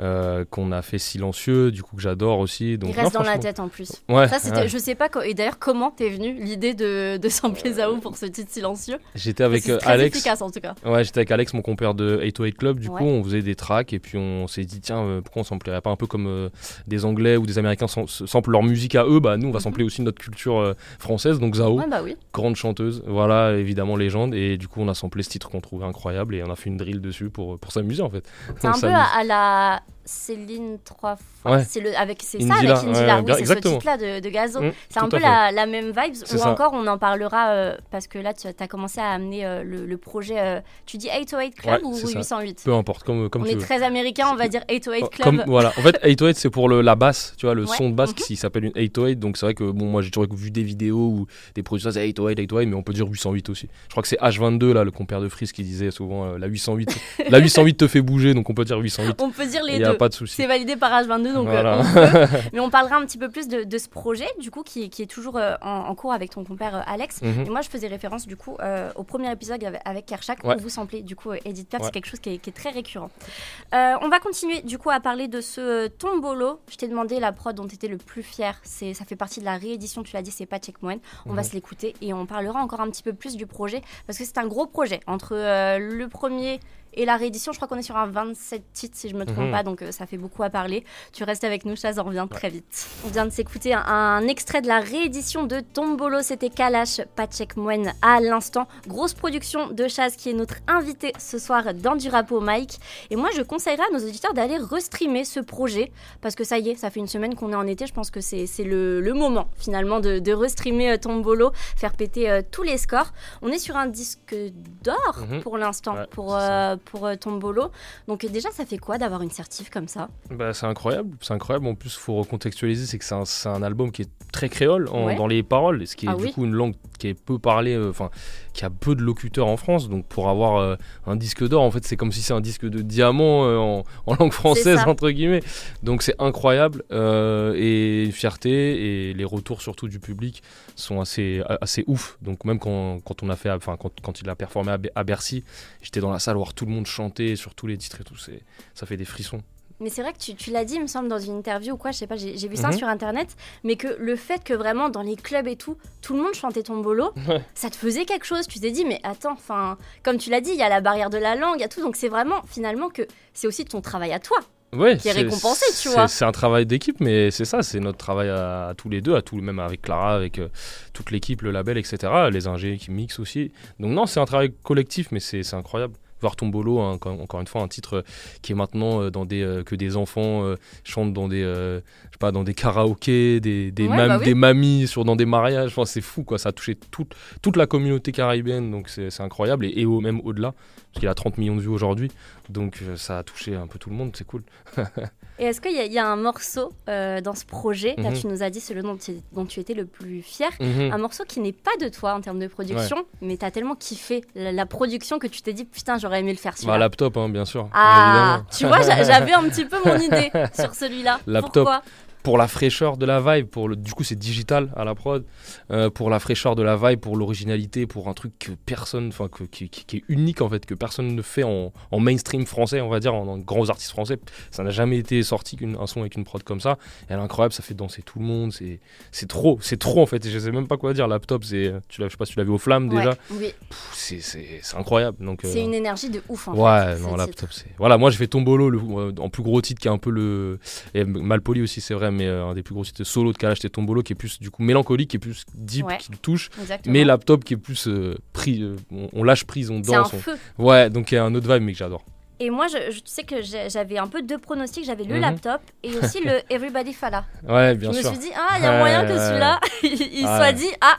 Euh, qu'on a fait silencieux, du coup que j'adore aussi. Donc, Il reste non, dans la tête en plus. Ouais, Ça, c'était, ouais. je sais pas, et d'ailleurs, comment t'es venu l'idée de, de sampler Zao pour ce titre silencieux? J'étais avec C'est euh, très Alex. efficace en tout cas. Ouais, j'étais avec Alex, mon compère de 808 Club. Du Ouais. coup, on faisait des tracks et puis on s'est dit, tiens, euh, pourquoi on samplerait pas un peu comme euh, des Anglais ou des Américains sam- samplent leur musique à eux? Bah, nous, on va Mhm. sampler aussi notre culture euh, française. Donc, Zao, Ouais, bah oui. grande chanteuse, voilà, évidemment, légende. Et du coup, on a samplé ce titre qu'on trouvait incroyable et on a fait une drill dessus pour, pour s'amuser en fait. C'est On un peu à, à la Céline trois fois. Ouais. C'est le avec c'est ça avec Indila. ouais, oui, c'est ce titre-là de, de Gazo. Mm, c'est un peu la, la même vibes. C'est Ou ça. encore, on en parlera euh, parce que là, tu as commencé à amener euh, le, le projet. euh, tu dis 808 Club Ouais, ou c'est ça. 808 Peu importe, comme, comme On tu est veux. très américain, on va dire 808 Oh, Club. Comme, voilà. En fait, 808, c'est pour le, la basse, tu vois, le son de basse Mhm. qui s'appelle une 808. Donc, c'est vrai que bon, moi, j'ai toujours vu des vidéos où des producteurs disaient 808, 808, mais on peut dire 808 aussi. Je crois que c'est H22, là, le compère de Freeze, qui disait souvent la 808. la 808 te fait bouger, donc on peut dire 808. On peut dire les deux. Pas de souci. C'est validé par H22, donc euh, Voilà. on peut. Mais on parlera un petit peu plus de, de ce projet, du coup, qui, qui est toujours euh, en, en cours avec ton compère euh, Alex. Mhm. Et moi, je faisais référence, du coup, euh, au premier épisode avec, Kershak, Ouais. où vous samplez, du coup, Edith Piaf, Ouais. c'est quelque chose qui est, qui est très récurrent. Euh, on va continuer, du coup, à parler de ce tombolo. Je t'ai demandé la prod dont tu étais le plus fier. Ça fait partie de la réédition, tu l'as dit, c'est pas Check Moine. On va Mhm. se l'écouter et on parlera encore un petit peu plus du projet, parce que c'est un gros projet. Entre euh, le premier et la réédition, je crois qu'on est sur un 27 titres, si je me trompe Mhm. pas, donc euh, ça fait beaucoup à parler. Tu restes avec nous, Chaz, on revient très vite. On vient de s'écouter un, un extrait de la réédition de Tombolo, c'était Kalash Pachek Moen à l'instant. Grosse production de Chaz qui est notre invité ce soir dans du rap au mic. Et moi, je conseillerais à nos auditeurs d'aller restreamer ce projet parce que ça y est, ça fait une semaine qu'on est en été. Je pense que c'est le, le moment finalement de, de restreamer euh, Tombolo, faire péter euh, tous les scores. On est sur un disque d'or Mhm. pour l'instant Ouais, pour, pour euh, Tombolo. Donc euh, déjà, ça fait quoi d'avoir une certif comme ça? Bah, C'est incroyable, c'est incroyable. En plus, il faut recontextualiser, c'est que c'est un, un, album qui est très créole dans les paroles, ce qui est ah du coup une langue qui est peu parlée, euh, enfin, qui a peu de locuteurs en France. Donc pour avoir euh, un disque d'or, en fait, c'est comme si c'est un disque de diamant en, en, langue française, entre guillemets. Donc c'est incroyable et une fierté et les retours surtout du public sont assez, assez ouf. Donc même quand, quand on a fait, enfin, quand, quand il a performé à, Bercy, j'étais dans la salle voir tout le monde chanter sur tous les titres et tout, ça fait des frissons. Mais c'est vrai que tu, tu l'as dit, il me semble, dans une interview ou quoi, je sais pas, j'ai vu ça mhm. sur internet, mais que le fait que vraiment dans les clubs et tout, tout le monde chantait ton bolo, ça te faisait quelque chose. Tu t'es dit, mais attends, enfin, comme tu l'as dit, il y a la barrière de la langue, il y a tout, donc c'est vraiment finalement que c'est aussi ton travail à toi. Ouais, qui est, récompensé, tu vois. C'est un travail d'équipe, mais c'est ça, c'est notre travail à, tous les deux, à tout, même avec Clara, avec euh, toute l'équipe, le label, etc. Les ingés qui mixent aussi. Donc non, c'est un travail collectif, mais c'est incroyable voir Tombolo, hein, encore une fois un titre qui est maintenant euh, dans des euh, que des enfants euh, chantent dans des je sais pas dans des karaokés, des des, bah des mamies sur dans des mariages. Enfin, c'est fou quoi, ça a touché toute toute la communauté caribéenne, donc c'est incroyable et, et au, même au-delà parce qu'il a 30 millions de vues aujourd'hui, donc ça a touché un peu tout le monde, c'est cool. Et est-ce qu'il y, a un morceau euh, dans ce projet, là mhm. tu nous as dit c'est le nom dont tu étais le plus fier, mhm. un morceau qui n'est pas de toi en termes de production, mais tu as tellement kiffé la, production que tu t'es dit putain j'aurais aimé le faire celui-là. Bah, laptop hein, bien sûr. Ah, tu vois j'avais un petit peu mon idée sur celui-là. Laptop. Pourquoi? Pour la fraîcheur de la vibe, pour le, du coup c'est digital à la prod, euh, pour la fraîcheur de la vibe, pour l'originalité, pour un truc que personne, enfin qui, qui, est unique en fait, que personne ne fait en, en mainstream français, on va dire, en, grands artistes français. Ça n'a jamais été sorti qu'un son avec une prod comme ça. elle est incroyable, ça fait danser tout le monde, c'est, c'est trop, c'est trop en fait. je sais même pas quoi dire. Laptop, c'est, tu l'as, je sais pas si tu l'as vu aux flammes déjà. oui. c'est, c'est, c'est incroyable. Donc c'est euh, une énergie de ouf en ouais, fait. non, laptop, c'est. Voilà, moi j'ai fait Tombolo le, en plus gros titre qui est un peu le, et Malpoli aussi c'est vrai, mais un des plus gros titres solo de Kalash c'était Tombolo qui est plus du coup mélancolique, qui est plus deep, qui touche, mais Laptop qui est plus pris, on, lâche prise, on danse. Ouais, donc il y a un autre vibe mais que j'adore. Et moi, je, tu sais que j'avais un peu deux pronostics. J'avais le mhm. laptop et aussi le Everybody Fala. Ouais, bien sûr. Je me suis dit, ah, il y a moyen que celui-là, il soit dit, ah,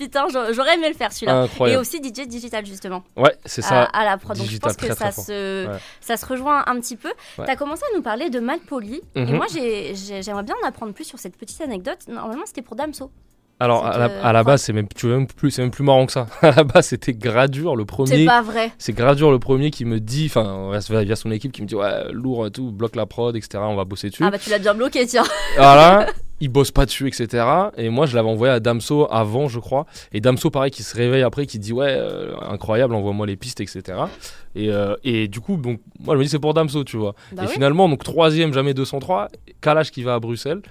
putain, j'aurais aimé le faire celui-là. Et aussi DJ Digital, justement. Ouais, c'est ça. À, la prod. Donc je pense que ça, se, ça se rejoint un petit peu. Tu as commencé à nous parler de Malpoli. Et mhm. moi, j'aimerais bien en apprendre plus sur cette petite anecdote. Normalement, c'était pour Damso. Alors à la, base c'est même tu même plus c'est même plus marrant que ça. à la base c'était Gradure le premier. C'est pas vrai. C'est Gradure le premier qui me dit enfin via son équipe qui me dit ouais lourd et tout bloque la prod etc on va bosser dessus. Ah bah tu l'as bien bloqué tiens. Voilà il bosse pas dessus etc et moi je l'avais envoyé à Damso avant je crois et Damso pareil qui se réveille après qui dit ouais euh, incroyable envoie-moi les pistes etc et, euh, et du coup donc moi je me dis c'est pour Damso tu vois bah et finalement donc troisième jamais 203 Kalash qui va à Bruxelles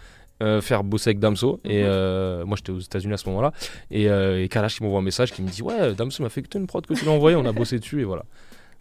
euh, faire bosser avec Damso. Et mhm. euh, moi, j'étais aux États-Unis à ce moment-là. Et, euh, et Kalash qui m'envoie un message qui me dit Ouais, Damso m'a fait écouter une prod que tu l'as envoyé, on a bossé dessus. Et voilà.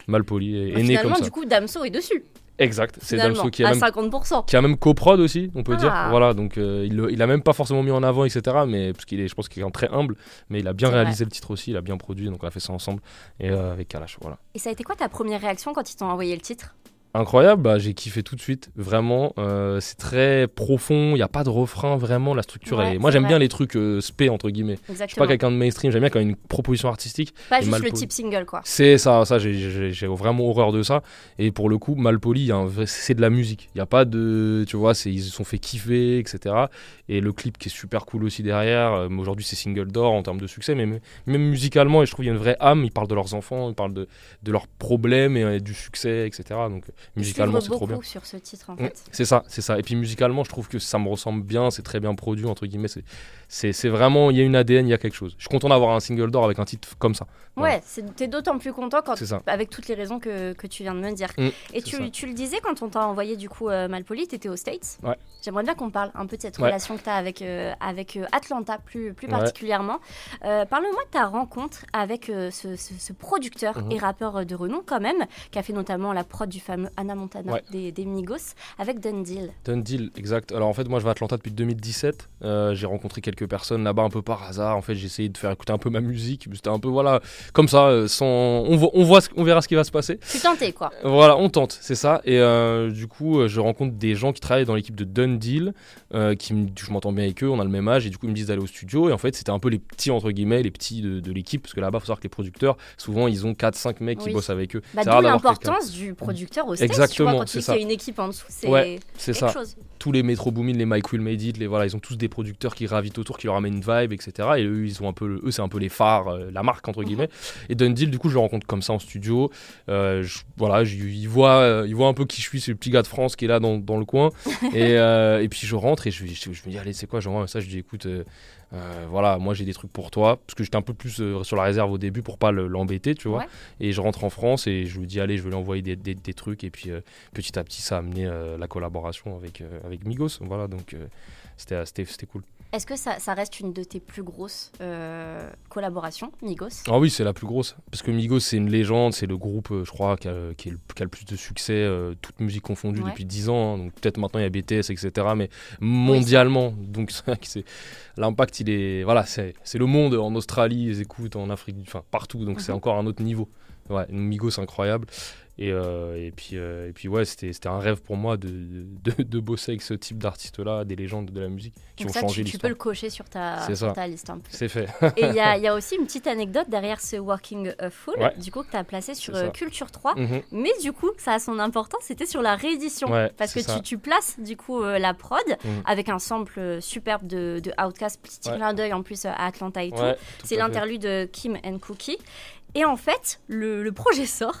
Mal poli. Et, bah, né comme ça. du coup, Damso est dessus. Exact, c'est Damso qui a, même, 50%. qui a même coprod aussi, on peut dire. Ah. Voilà, donc il, il a même pas forcément mis en avant, etc. Mais parce qu'il est, je pense qu'il est très humble, mais il a bien réalisé le titre aussi, il a bien produit, donc on a fait ça ensemble et avec Kalash, voilà. Et ça a été quoi ta première réaction quand ils t'ont envoyé le titre? Incroyable, bah, j'ai kiffé tout de suite, vraiment. Euh, c'est très profond, il n'y a pas de refrain, vraiment. La structure, est... moi j'aime bien les trucs euh, spé, entre guillemets. Je suis pas quelqu'un de mainstream, j'aime bien quand il y a une proposition artistique. Pas juste le type single, quoi. C'est ça, ça j'ai vraiment horreur de ça. Et pour le coup, Malpoli, c'est de la musique. Il n'y a pas de. Tu vois, ils se sont fait kiffer, etc. Et le clip qui est super cool aussi derrière. Euh, aujourd'hui, c'est single d'or en termes de succès, mais même, musicalement, et je trouve qu'il y a une vraie âme. Ils parlent de leurs enfants, ils parlent de, de leurs problèmes et, du succès, etc. Donc musicalement, c'est trop bien. sur ce titre, en mm, fait. c'est ça, c'est ça. Et puis musicalement, je trouve que ça me ressemble bien, c'est très bien produit, entre guillemets. C'est vraiment, il y a une ADN, il y a quelque chose. Je suis content d'avoir un single d'or avec un titre comme ça. Ouais, t'es d'autant plus content quand, avec toutes les raisons que, que, tu viens de me dire. Mm, et tu, tu, le disais quand on t'a envoyé du coup euh, Malpoli, t'étais aux States. Ouais. J'aimerais bien qu'on parle un peu de cette relation que tu as avec, euh, avec euh, Atlanta plus, plus particulièrement. Parle-moi de ta rencontre avec ce, ce, producteur mhm. et rappeur de renom quand même, qui a fait notamment la prod du fameux Anna Montana des, des, Migos, avec Dundee. Dundee, exact. Alors en fait, moi je vais à Atlanta depuis 2017. j'ai rencontré quelques personnes là-bas un peu par hasard. En fait, j'ai essayé de faire écouter un peu ma musique. C'était un peu voilà comme ça, euh, sans, on, voit, on, voit, on verra ce qui va se passer. Tu tentais quoi Voilà, on tente, c'est ça. Et euh, du coup, euh, je rencontre des gens qui travaillent dans l'équipe de Done Deal, qui je m'entends bien avec eux, on a le même âge, et du coup, ils me disent d'aller au studio. Et en fait, c'était un peu les petits, entre guillemets, les petits de, l'équipe, parce que là-bas, il faut savoir que les producteurs, souvent, ils ont 4-5 mecs qui bossent avec eux. Bah, D'où l'importance du producteur au Exactement, c'est ça. qu'il y a une équipe en dessous, c'est Ouais, quelque ça. chose. Tous les Metro Boomin, les Mike Will Made It, les, voilà, ils ont tous des producteurs qui gravitent autour, qui leur amènent une vibe, etc. Et eux, ils ont un peu, le- eux, c'est un peu les phares, euh, la marque entre guillemets. Et Dundee, du coup, je le rencontre comme ça en studio. Euh, je- voilà, je- il voit, euh, il voit un peu qui je suis, c'est le petit gars de France qui est là dans, dans le coin. et, et puis je rentre et je, je, me dis, allez, c'est quoi? J'envoie message, je dis, écoute. Euh, voilà, moi j'ai des trucs pour toi, parce que j'étais un peu plus euh, sur la réserve au début pour pas le- l'embêter, tu vois. Ouais. Et je rentre en France et je lui dis, allez, je vais lui envoyer des, des- des trucs. Et puis euh, petit à petit, ça a amené la collaboration avec, avec Migos. Voilà, donc c'était cool. Est-ce que ça, ça reste une de tes plus grosses euh, collaborations, Migos? Ah oui, c'est la plus grosse. Parce que Migos, c'est une légende, c'est le groupe, euh, je crois, qui a, qui le, qui a le plus de succès, euh, toute musique confondue, Ouais. depuis 10 ans. hein. Donc peut-être maintenant il y a BTS, etc. Mais mondialement, donc c'est l'impact, il est. Voilà, c'est c'est le monde en Australie, ils écoutent, en Afrique, enfin partout. Donc c'est Mhm. encore un autre niveau. Ouais, Migos, incroyable. Et, euh, et, puis, euh, et puis ouais, c'était un rêve pour moi de, de, de bosser avec ce type d'artistes-là, des légendes de la musique qui Donc ont ça, changé tu, tu peux l'histoire. le cocher sur ta, C'est sur ça. ta liste un peu. C'est fait. Et il y a, il y a aussi une petite anecdote derrière ce Working Full, Ouais. du coup, que tu as placé sur euh, Culture 3. Mhm. Mais du coup, ça a son importance, c'était sur la réédition. Ouais, parce que tu, tu places du coup la prod Mhm. avec un sample superbe de, de Outkast, petit Ouais. clin d'œil en plus à Atlanta et tout. Tout C'est l'interlude de Kim and Cookie. Et en fait, le, le projet sort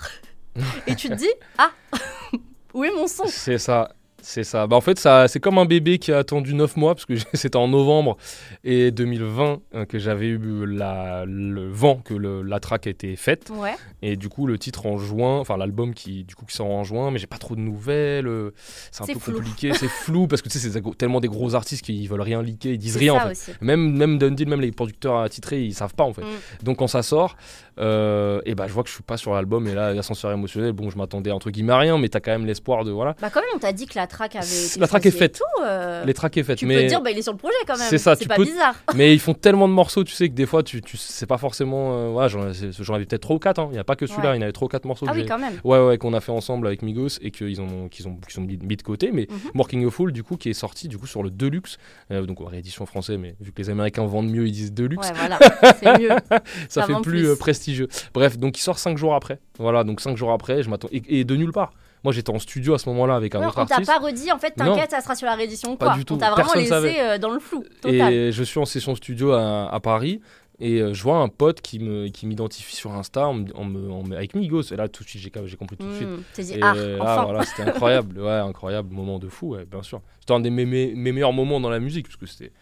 et tu te dis Ah, où est mon son? C'est ça. C'est ça. Bah, en fait, ça, c'est comme un bébé qui a attendu 9 mois, parce que c'était en novembre et 2020 euh, que j'avais eu la, le vent que le- la track a été faite. Ouais, Et du coup, le titre en juin, enfin l'album qui, du coup, qui sort en juin, mais j'ai pas trop de nouvelles. euh, C'est un peu flou. compliqué, c'est flou, parce que tu sais, c'est tellement des gros artistes qui veulent rien leaker, ils disent rien en fait. Même, même Dundee, même les producteurs attitrés, ils savent pas en fait. Mm. Donc quand ça sort, euh, et bah, je vois que je suis pas sur l'album, et là, l'ascenseur émotionnel, bon, je m'attendais entre guillemets à rien, mais t'as quand même l'espoir de. Voilà. Bah, quand même, on t'a dit que la track avait été La track est faite. tout, euh, Les tracks est faite, tu mais. peux te dire, bah, il est sur le projet quand même. C'est ça, tu pas peux- bizarre. Mais ils font tellement de morceaux, tu sais, que des fois, tu, tu c'est pas forcément. euh, voilà, j'en, c'est- avais peut-être 3 ou 4, il n'y a pas que celui-là, Ouais. il y en avait 3 ou 4 morceaux Ah oui, quand même. Ouais, ouais, qu'on a fait ensemble avec Migos et qu'ils ont, qu'ils ont, qu'ils ont mis, de côté. Mais Mhm. Working a Fool, du coup, qui est sorti du coup sur le Deluxe, euh, donc réédition français, mais vu que les Américains vendent mieux, ils disent Deluxe, Ouais, voilà, c'est mieux. ça ça fait plus, plus. Prestigieux. Bref, donc il sort 5 jours après. Voilà, donc 5 jours après, je m'attends. Et, et de nulle part. Moi, j'étais en studio à ce moment-là avec un autre on t'a artiste. pas redit, en fait, t'inquiète, ça sera sur la réédition Pas quoi. du tout. On t'a vraiment Personne laissé euh, dans le flou total. Et je suis en session studio à, à Paris et euh, je vois un pote qui me qui m'identifie sur Insta en en en avec Migos. Et là, tout de suite, j'ai compris tout de suite. Hmm, dit, Et ah, là, enfin. voilà, c'était incroyable. Ouais, incroyable, moment de fou, ouais, bien sûr. C'était un des mes, mes- mes meilleurs moments dans la musique parce que c'était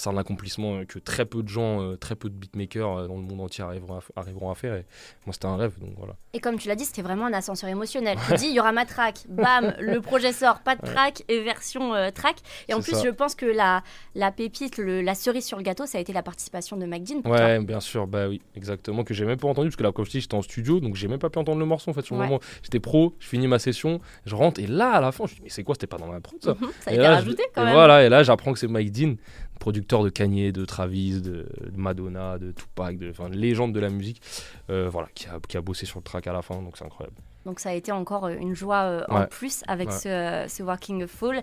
c'est un accomplissement euh, que très peu de gens, euh, très peu de beatmakers euh, dans le monde entier arriveront à, f- arriveront à faire. Et moi, c'était un rêve, donc voilà. Et comme tu l'as dit, c'était vraiment un ascenseur émotionnel. Tu dis, il y aura ma track, bam, le projet sort, pas de Ouais. track et version euh, track. Et en plus, ça. je pense que la, la pépite, le- la cerise sur le gâteau, ça a été la participation de McDean. pour toi. Ouais, bien sûr, bah oui, exactement, que j'ai même pas entendu, parce que là, comme je dis, j'étais en studio, donc j'ai même pas pu entendre le morceau en fait. Sur le Ouais. moment, j'étais pro, je finis ma session, je rentre, et là, à la fin, je me dis, mais c'est quoi, c'était pas dans ma prod ça? Mhm, ça a été là, rajouté je- quand et même. Voilà, et là, j'apprends que c'est Mike Dean, producteur de Kanye, de Travis, de, Madonna, de Tupac, de, enfin, légende de la musique, euh, voilà, qui a, qui a bossé sur le track à la fin, donc c'est incroyable. Donc ça a été encore euh, une joie euh, en plus avec Ouais. ce, euh, ce Working Full.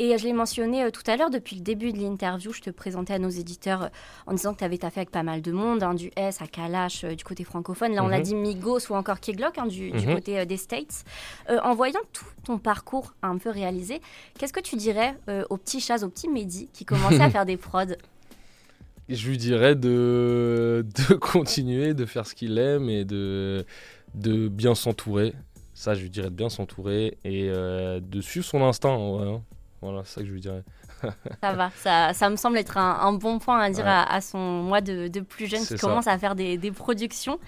Et euh, je l'ai mentionné euh, tout à l'heure, depuis le début de l'interview, je te présentais à nos éditeurs en disant que tu avais taffé avec pas mal de monde, hein, du S à Kalash, du côté francophone. Là, on l'a Mhm. dit Migos ou encore Keglock hein, du, du Mhm. côté des States. En voyant tout ton parcours un peu réalisé, qu'est-ce que tu dirais au petit Chaz, au petit Mehdi qui commençait à faire des prods? Je lui dirais de, de continuer, de faire ce qu'il aime et de, de bien s'entourer. Ça, je lui dirais de bien s'entourer et euh, de suivre son instinct. ouais, hein. Voilà, c'est ça que je lui dirais. Ça va, ça, ça me semble être un, un bon point à dire Ouais. à, à son moi de, de plus jeune qui ça. commence à faire des, des productions.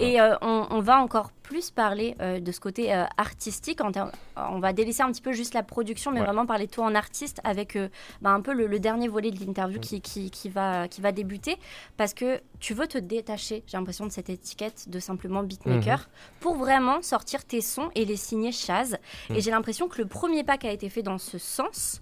Et euh, on, on va encore plus parler euh, de ce côté euh, artistique. En on va délaisser un petit peu juste la production, mais Ouais. vraiment parler toi en artiste avec euh, bah, un peu le, le dernier volet de l'interview qui, qui, qui va, qui va débuter. Parce que tu veux te détacher, j'ai l'impression, de cette étiquette de simplement beatmaker Mhm. pour vraiment sortir tes sons et les signer Chaz. Et j'ai l'impression que le premier pas qui a été fait dans ce sens,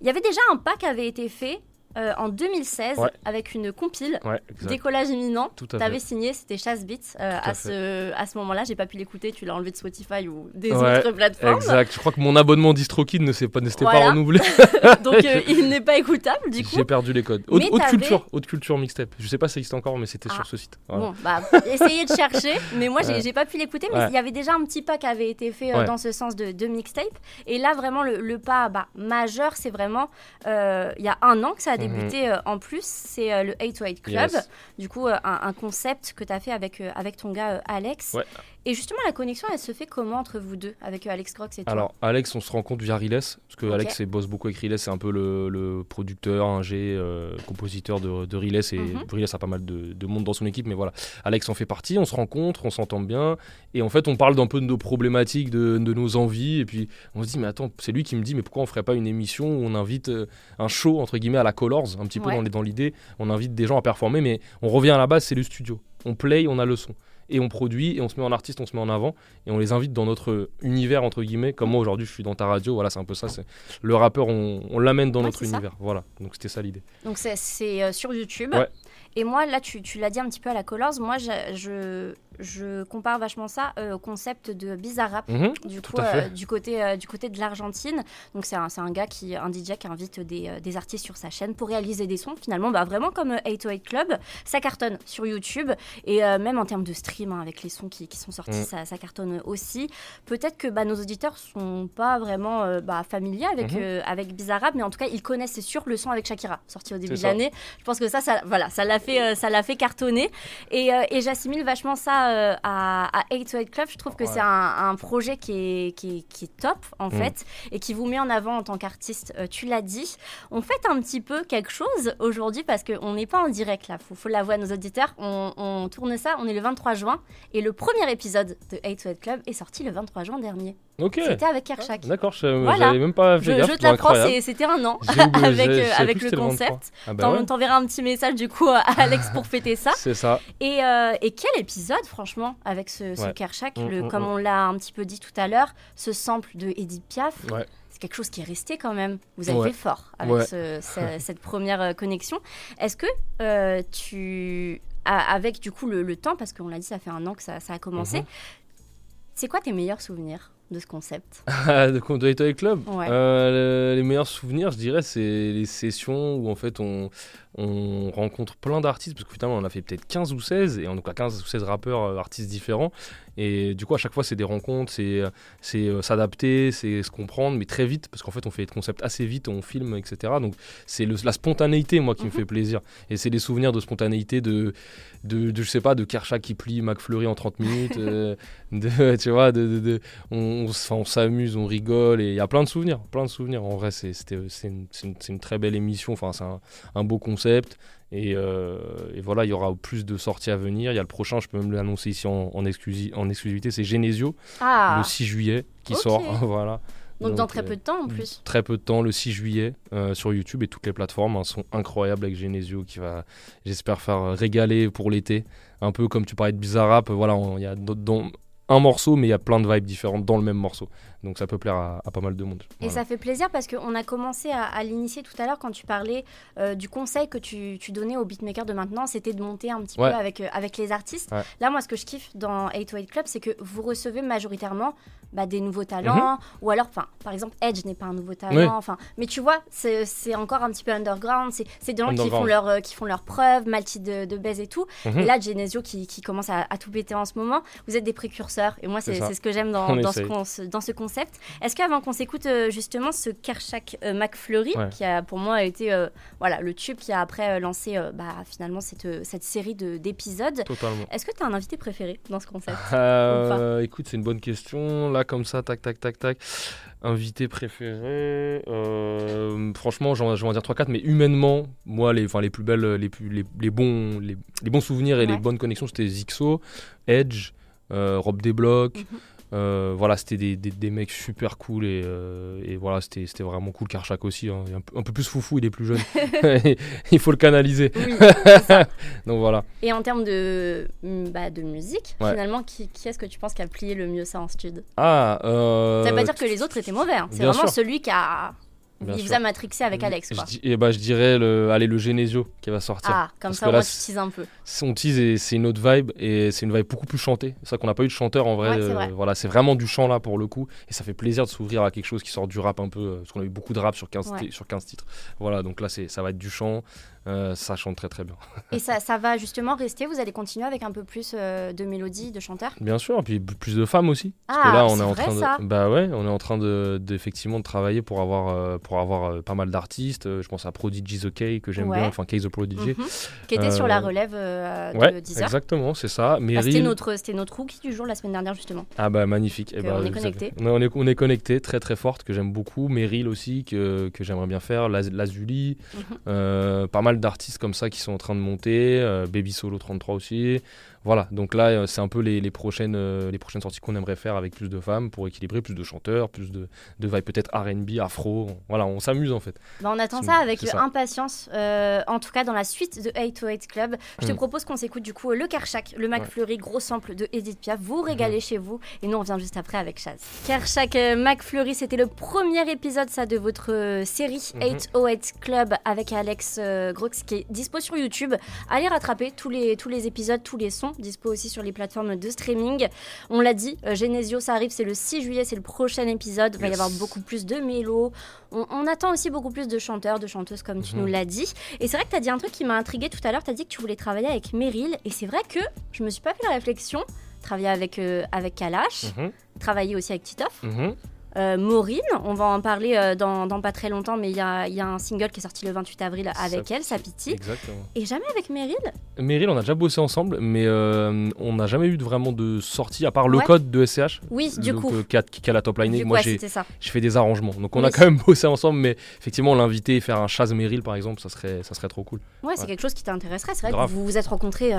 il y avait déjà un pas qui avait été fait euh, en 2016 Ouais. avec une compile. Ouais. Décollage imminent. T'avais fait. signé, c'était Chasse Beats euh, à à, ce, à ce moment-là. J'ai pas pu l'écouter, tu l'as enlevé de Spotify ou des Ouais, autres plateformes. Exact. Je crois que mon abonnement DistroKid ne s'est pas, Voilà. pas renouvelé. Donc euh, il n'est pas écoutable du coup. J'ai perdu les codes. Haute, haute culture, haute culture mixtape. Je sais pas si ça existe encore, mais c'était Ah. sur ce site. Voilà. Bon, bah, essayez de chercher. Mais moi, j'ai pas pu l'écouter. Mais il y avait déjà un petit pas qui avait été fait dans ce sens de, de mixtape. Et là, vraiment, le, le pas bah, majeur, c'est vraiment il y a un an que ça a. débuté euh, en plus. C'est euh, le 808 Club. Yes. Du coup, euh, un, un concept que tu as fait avec, avec ton gars Alex. Ouais. Et justement, la connexion, elle se fait comment entre vous deux Avec euh, Alex Crox et toi Alors, Alex, on se rencontre via Riles, parce que Ok. Alex il bosse beaucoup avec Riles, c'est un peu le, le producteur, ingé, euh, compositeur de, de Riles, et Mhm. Riles a pas mal de, de monde dans son équipe, mais voilà. Alex en fait partie, on se rencontre, on s'entend bien, et en fait, on parle d'un peu de nos problématiques, de, de nos envies, et puis on se dit, mais attends, c'est lui qui me dit, mais pourquoi on ferait pas une émission où on invite euh, un show, entre guillemets, à la Colors, un petit peu Ouais. dans l'idée, on invite des gens à performer, mais on revient à la base, c'est le studio. On play, on a le son. Et on produit, et on se met en artiste, on se met en avant, et on les invite dans notre univers, entre guillemets. Comme moi aujourd'hui, je suis dans ta radio, voilà, c'est un peu ça. c'est Le rappeur, on, on l'amène dans Ouais, notre ça. univers. Voilà, donc c'était ça l'idée. Donc c'est- c'est euh, sur YouTube. Ouais. Et moi, là, tu, tu l'as dit un petit peu à la Colors. Moi, je, je, je compare vachement ça euh, au concept de Bizarrap. Mhm. Du coup, euh, du, côté, euh, du côté de l'Argentine. Donc, c'est un, un gars, qui, un DJ qui invite des, des artistes sur sa chaîne pour réaliser des sons. Finalement, bah, vraiment comme euh, 808 Club. Ça cartonne sur YouTube. Et même en termes de stream, hein, avec les sons qui, qui sont sortis, Mm. ça, ça cartonne aussi. Peut-être que bah, nos auditeurs sont pas vraiment bah, familiers avec, Mhm. euh, avec Bizarrap, mais en tout cas, ils connaissent, c'est sûr, le son avec Shakira, sorti au début de l'année. Je pense que ça, ça voilà, ça l'a fait, ça l'a fait cartonner. Et, et j'assimile vachement ça euh, à, à 808 Club. Je trouve que Ouais. c'est un, un projet qui est, qui, est, qui est top, en Mm. fait, et qui vous met en avant en tant qu'artiste. Euh, tu l'as dit. On fait un petit peu quelque chose aujourd'hui parce qu'on n'est pas en direct, là. Faut, faut l'avouer à nos auditeurs. On, on tourne ça, on est le 23 juin. Et le premier épisode de 808 Club est sorti le 23 juin dernier. C'était avec Kershak. D'accord, je savais- Voilà. même pas Je, fait gaffe. je te l'apprends, c'était un an avec, euh, je avec le que c'était 23. concept. Ah ouais. T'enverras un petit message du coup à Alex pour fêter ça. C'est ça. Et, euh, et quel épisode, franchement, avec ce, ce Ouais. Kershak, Mm, le, mm, comme mm. on l'a un petit peu dit tout à l'heure, ce sample de Edith Piaf, Ouais. c'est quelque chose qui est resté quand même. Vous avez Ouais. fait fort avec Ouais. ce- ce- cette première euh, connexion. Est-ce que euh, tu, a- avec du coup le, le temps, parce qu'on l'a dit, ça fait un an que ça, ça a commencé, Mhm. c'est quoi tes meilleurs souvenirs? De ce concept de Con- de Little Club Ouais. Euh, le- Les meilleurs souvenirs, je dirais, c'est les sessions où en fait on, on rencontre plein d'artistes, parce que finalement on a fait peut-être 15 ou 16, et on a 15 ou 16 rappeurs, euh, artistes différents. Et du coup, à chaque fois, c'est des rencontres, c'est c'est, euh, s'adapter, c'est se comprendre, mais très vite, parce qu'en fait, on fait des concepts assez vite, on filme, etc. Donc, c'est le- la spontanéité, moi, qui me Mhm. fait plaisir. Et c'est des souvenirs de spontanéité, de, de, de, je sais pas, de Kershak qui plie McFlurry en 30 minutes, euh, de, tu vois, de, on, s'amuse, on rigole, et il y a plein de souvenirs, plein de souvenirs. En vrai, c'est c'était- c'est une, c'est une- c'est une très belle émission, enfin, c'est un, un beau concept. Et, euh, et voilà, il y aura plus de sorties à venir. Il y a le prochain, je peux même l'annoncer ici en, en, exclusi- en exclusivité, c'est Genesio, Ah, le 6 juillet, qui sort. voilà. donc, dans très euh, peu de temps en plus. Très peu de temps, le 6 juillet, euh, sur YouTube et toutes les plateformes. Un son incroyable avec Genesio qui va, j'espère, faire euh, régaler pour l'été. Un peu comme tu parlais de Bizarrap. Voilà, il y a d'autres- dans un morceau, mais il y a plein de vibes différentes dans le même morceau. Donc ça peut plaire à, à pas mal de monde. Et ça fait plaisir parce qu'on a commencé à, à l'initier tout à l'heure quand tu parlais euh, du conseil que tu, tu donnais aux beatmakers de maintenant, c'était de monter un petit Ouais. peu avec, euh, avec les artistes. Ouais. Là, moi, ce que je kiffe dans 808 Club, c'est que vous recevez majoritairement bah, des nouveaux talents, ou alors, par exemple, Edge n'est pas un nouveau talent, Mhm. Oui. enfin, mais tu vois, c'est encore un petit peu underground, c'est des gens qui font, leur, euh, qui font leurs preuves, Malti de, de baise et tout. Mhm. Et là, Genesio qui, qui commence à, à tout péter en ce moment, vous êtes des précurseurs, et moi, c'est ce que j'aime dans, dans ce, dans ce concept. Est-ce qu'avant qu'on s'écoute euh, justement ce Kershak euh, McFlurry, Ouais. qui a pour moi été euh, voilà, le tube qui a après lancé bah, finalement cette, cette série de- d'épisodes, est-ce que tu as un invité préféré dans ce concept écoute, c'est une bonne question. Là, comme ça, tac, tac, tac, tac. Invité préféré. franchement, j'en je vais en dire 3-4, mais humainement, moi, les, les plus belles, les, plus, les, les bons, les, les bons souvenirs et les bonnes connexions, c'était Zixo, Edge, Rob Desblocs. Euh, voilà, c'était des, des, des mecs super cool et, euh, et voilà, c'était c'était vraiment cool. Karchak aussi, hein, un, peu, un peu plus foufou, il est plus jeune. il faut le canaliser. Oui. Donc voilà. Et en termes de, mm, bah, de musique, Ouais. finalement, qui, qui est-ce que tu penses qui a plié le mieux ça en stud Ah, euh, Ça veut pas dire que les autres étaient mauvais, hein. c'est vraiment sûr. celui qui a il vous a matrixé avec Alex. Quoi. Je, et bah, je dirais le, allez, le Genesio qui va sortir. Ah, comme ça, on tease un peu. On tease et c'est une autre vibe et c'est une vibe beaucoup plus chantée. C'est ça qu'on n'a pas eu de chanteur en vrai. Euh, voilà, c'est vraiment du chant là pour le coup et ça fait plaisir de s'ouvrir à quelque chose qui sort du rap un peu euh, parce qu'on a eu beaucoup de rap sur 15, sur 15 titres. Voilà, donc là, ça va être du chant. Euh, ça chante très très bien. et ça, ça va justement rester Vous allez continuer avec un peu plus euh, de mélodies, de chanteurs? Bien sûr, et puis plus de femmes aussi. Parce ah, que là, on est, en train de, bah ouais, on est en train de, de travailler pour avoir euh, pour avoir pas mal d'artistes. je pense à Prodigy the K que j'aime bien, enfin K the Prodigy, mhm. qui était sur la relève de ouais, Exactement, c'est ça. Bah, c'était notre c'était notre rookie du jour la seme dernière justement. Ah bah magnifique. Eh bah, on est connecté. On est, on est connecté, très très forte que j'aime beaucoup. Meryl aussi que, que j'aimerais bien faire. Lazuli, mhm. pas mal d'artistes comme ça qui sont en train de monter, euh, Baby Solo 33 aussi. Voilà, donc là, euh, c'est un peu les, prochaines, euh, les prochaines sorties qu'on aimerait faire avec plus de femmes pour équilibrer, plus de chanteurs, plus de, de vibes, peut-être RB, afro. Voilà, on s'amuse en fait. Bah, on attend ça avec impatience, en tout cas dans la suite de 808 Club. Je te mm. propose qu'on s'écoute du coup le Kershak, le McFlurry, gros sample de Edith Piaf. Vous régalez mm-hmm. chez vous et nous on vient juste après avec Chaz. Kershak McFlurry, c'était le premier épisode ça de votre série 808 mm-hmm. Club avec Alex Grox qui est dispo sur YouTube. Allez rattraper tous les, tous les épisodes, tous les sons, dispo aussi sur les plateformes de streaming. On l'a dit, euh, Genesio, ça arrive, c'est le 6 juillet, c'est le prochain épisode. Il va y avoir beaucoup plus de mélos. On, attend aussi beaucoup plus de chanteurs, de chanteuses, comme tu mhm. nous l'as dit. Et c'est vrai que tu as dit un truc qui m'a intrigué tout à l'heure. Tu as dit que tu voulais travailler avec Meryl. Et c'est vrai que je me suis pas fait la réflexion. Travailler avec, euh, avec Kalash, mhm. travailler aussi avec Titoff. Mhm. Euh, Maureen. On va en parler euh, dans, pas très longtemps, mais il y a, un single qui est sorti le 28 avril avec elle, Sapiti. Exactement. Et jamais avec Meryl? Meryl, on a déjà bossé ensemble, mais euh, on n'a jamais eu vraiment de sortie, à part le code de SCH. Oui, du coup. qui, a, la top line. Moi, j'ai fait des arrangements. Donc, on a quand même bossé ensemble, mais effectivement, l'inviter et faire un Chaz Meryl, par exemple, ça serait, ça serait trop cool. Ouais, c'est quelque chose qui t'intéresserait. C'est vrai que vous vous êtes rencontrés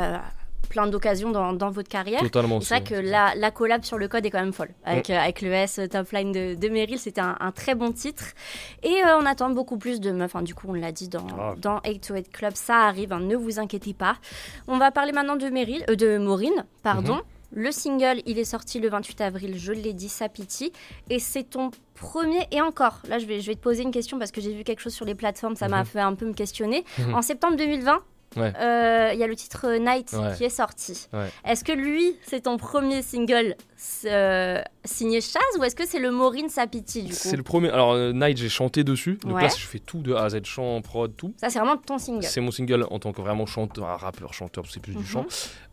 plein d'occasions dans, dans, votre carrière. Totalement. C'est vrai que la, la, collab sur le code est quand même folle. Avec, mm. euh, avec le S euh, Top Line de, de Meryl, c'était un, un, très bon titre. Et euh, on attend beaucoup plus de meufs. Enfin, du coup, on l'a dit dans, dans 8 to 8 Club, ça arrive, hein, ne vous inquiétez pas. On va parler maintenant de, Meryl, de Maureen. Pardon. Mm-hmm. Le single, il est sorti le 28 avril, je l'ai dit, Sapiti. Et c'est ton premier, et encore, là je vais, je vais te poser une question parce que j'ai vu quelque chose sur les plateformes, ça m'a mm-hmm. fait un peu me questionner. Mm-hmm. En septembre 2020, euh, il y a le titre Night qui est sorti. Est-ce que lui, c'est ton premier single euh, signé Chaz ou est-ce que c'est le Maureen Sapiti du coup C'est le premier. Alors euh, Night, j'ai chanté dessus. Donc là, je fais tout de A à Z, chant, prod, tout. Ça, c'est vraiment ton single. C'est mon single en tant que vraiment chanteur, un rappeur, chanteur, c'est plus du mhm. chant,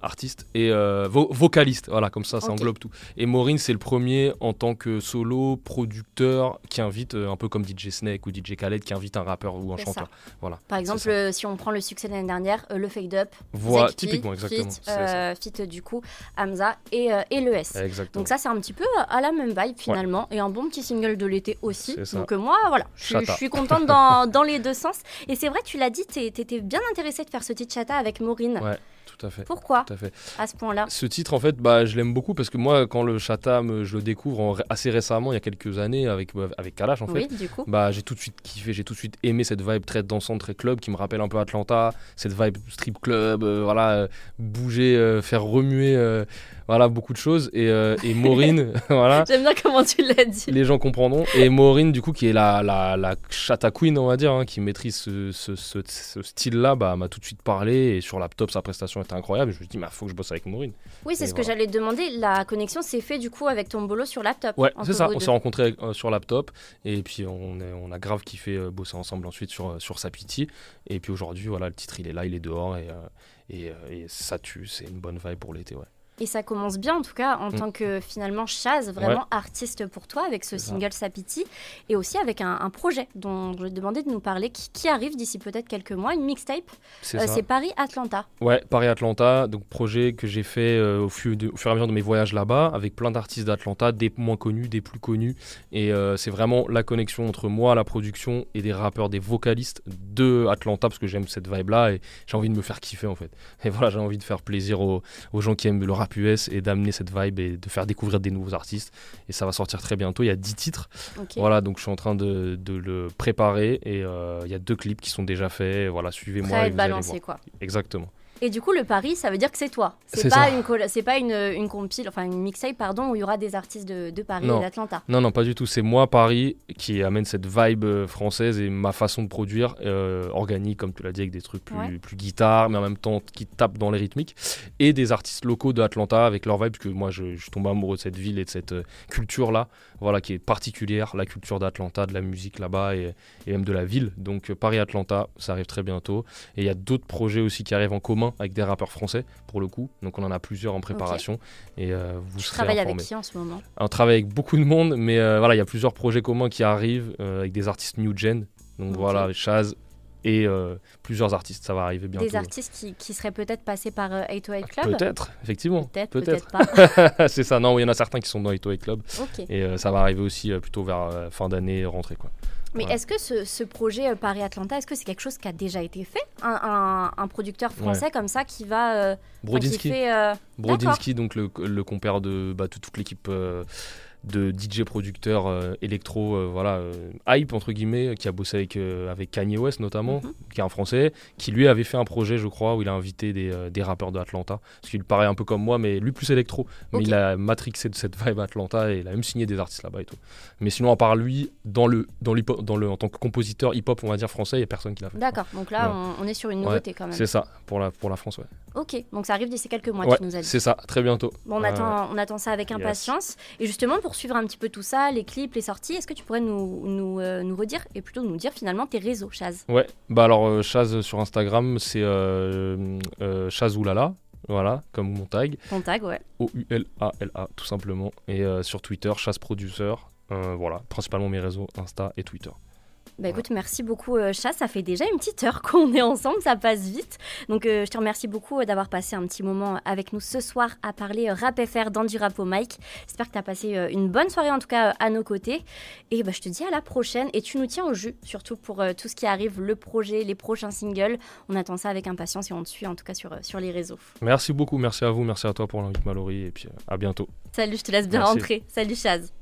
artiste et vocaliste. Voilà, comme ça, ça englobe tout. Et Maureen, c'est le premier en tant que solo, producteur, qui invite, un peu comme DJ Snake ou DJ Khaled, qui invite un rappeur ou un chanteur. Voilà. Par exemple, si on prend le succès de l'année dernière, le Fade Up. Voilà, typiquement, exactement. Fit, du coup, Hamza et, et le S. Donc ça, c'est un petit peu à la même vibe finalement. Et un bon petit single de l'été aussi. Donc euh, moi, voilà, je, suis contente dans, dans, les deux sens. Et c'est vrai, tu l'as dit, tu étais bien intéressée de faire ce titre chata avec Maureen. Ouais. Tout à fait. Pourquoi tout à, fait. à ce point-là? Ce titre, en fait, bah, je l'aime beaucoup parce que moi, quand le Chatham, je le découvre assez récemment, il y a quelques années, avec, bah, avec Kalash, en oui, fait, du coup. Bah, j'ai tout de suite kiffé, j'ai tout de suite aimé cette vibe très dansante, très club, qui me rappelle un peu Atlanta, cette vibe strip club, euh, voilà, euh, bouger, euh, faire remuer voilà, beaucoup de choses. Et, euh, et Maureen, voilà. J'aime bien comment tu l'as dit. Les gens comprendront. Et Maureen, du coup, qui est la, la, la chata queen, on va dire, hein, qui maîtrise ce, ce, ce, style-là, bah, m'a tout de suite parlé. Et sur laptop, sa prestation était incroyable. Je me suis dit, il faut que je bosse avec Maureen. Oui, c'est ce que j'allais te demander. La connexion s'est faite, du coup, avec ton bolo sur laptop. Ouais, c'est ça. On s'est rencontrés euh, sur laptop. Et puis, on, est, on a grave kiffé euh, bosser ensemble ensuite sur, sur Sapiti. Et puis aujourd'hui, voilà, le titre, il est là, il est dehors. Et, et, et ça tue. C'est une bonne vibe pour l'été, ouais. Et ça commence bien en tout cas en mm. tant que finalement Chaz, vraiment artiste pour toi avec ce single Sapiti et aussi avec un, projet dont je vais te demander de nous parler qui, arrive d'ici peut-être quelques mois, une mixtape. C'est euh, Paris-Atlanta. Ouais, Paris-Atlanta, donc projet que j'ai fait euh, au, fur, au, fur, et à mesure de mes voyages là-bas avec plein d'artistes d'Atlanta, des moins connus, des plus connus. Et euh, c'est vraiment la connexion entre moi, la production et des rappeurs, des vocalistes de Atlanta parce que j'aime cette vibe-là et j'ai envie de me faire kiffer en fait. Et voilà, j'ai envie de faire plaisir aux, aux gens qui aiment le rap US et d'amener cette vibe et de faire découvrir des nouveaux artistes. Et ça va sortir très bientôt. Il y a 10 titres. Voilà, donc je suis en train de, de le préparer et euh, il y a deux clips qui sont déjà faits. Voilà, suivez-moi. balancé quoi. Exactement. Et du coup, le Paris, ça veut dire que c'est toi. C'est pas une pas une, une compile, enfin une mixtape, pardon, où il y aura des artistes de, de Paris Non. et d'Atlanta. Non, non, pas du tout. C'est moi, Paris, qui amène cette vibe euh, française et ma façon de produire, euh, organique, comme tu l'as dit, avec des trucs plus, Ouais. plus guitare, mais en même temps qui tapent dans les rythmiques. Et des artistes locaux d'Atlanta avec leur vibe, parce que moi, je, je tombe amoureux de cette ville et de cette euh, culture-là, voilà, qui est particulière, la culture d'Atlanta, de la musique là-bas et, et même de la ville. Donc, euh, Paris-Atlanta, ça arrive très bientôt. Et il y a d'autres projets aussi qui arrivent en commun avec des rappeurs français, pour le coup. Donc, on en a plusieurs en préparation. Et euh, vous Tu serez travailles avec qui en ce moment? On travaille avec beaucoup de monde, mais euh, voilà, il y a plusieurs projets communs qui arrivent euh, avec des artistes new gen. Donc voilà, Chaz et euh, plusieurs artistes, ça va arriver bientôt. Des artistes qui, qui seraient peut-être passés par euh, 808 Club Peut-être, effectivement. Peut-être, Peut-être. pas. c'est ça, non, il y en a certains qui sont dans Ito Club ok. et euh, ça va arriver aussi euh, plutôt vers euh, fin d'année, rentrée. Quoi. Mais est-ce que ce, ce projet euh, Paris-Atlanta, est-ce que c'est quelque chose qui a déjà été fait? Un, un- un producteur français comme ça qui va. euh, enfin, qui Brodinski, fait, euh, Brodinski donc le, le compère de, bah, toute l'équipe euh, de DJ producteurs euh, électro, euh, voilà, euh, hype entre guillemets, qui a bossé avec, avec Kanye West notamment, Mhm. qui est un français, qui lui avait fait un projet, je crois, où il a invité des, des rappeurs d'Atlanta, parce qu'il paraît un peu comme moi, mais lui plus électro, mais il a matrixé de cette vibe Atlanta et il a même signé des artistes là-bas et tout. Mais sinon, à part lui, dans le, dans l'hip- dans le, en tant que compositeur hip-hop, on va dire français, il n'y a personne qui l'a fait. D'accord, donc là, Ouais. on, on est sur une Ouais, nouveauté quand même. C'est ça, pour la, pour la France, ouais. Ok, donc ça arrive d'ici quelques mois, Ouais, tu nous as dit. c'est ça, très bientôt. Bon, on, attend, on attend ça avec Yes. impatience. Et justement, pour suivre un petit peu tout ça, les clips, les sorties, est-ce que tu pourrais nous, nous, euh, nous redire, et plutôt nous dire finalement tes réseaux, Chaz? Ouais, bah alors euh, Chaz sur Instagram, c'est euh, Chazoulala, voilà, comme mon tag, Ton tag, ouais. O-U-L-A-L-A, tout simplement. Et sur Twitter, Chaz Producer, voilà, principalement mes réseaux Insta et Twitter. Bah écoute, merci beaucoup euh, Chaz, ça fait déjà une petite heure qu'on est ensemble, ça passe vite. Donc euh, je te remercie beaucoup euh, d'avoir passé un petit moment avec nous ce soir à parler rap FR dans du rap au mic. J'espère que tu as passé une bonne soirée en tout cas à nos côtés. Et bah, je te dis à la prochaine et tu nous tiens au jus, surtout pour euh, tout ce qui arrive, le projet, les prochains singles. On attend ça avec impatience et on te suit en tout cas sur, euh, sur les réseaux. Merci beaucoup, merci à vous, merci à toi pour l'invite Mallory, et puis à bientôt. Salut, je te laisse bien Merci. rentrer. Salut Chaz.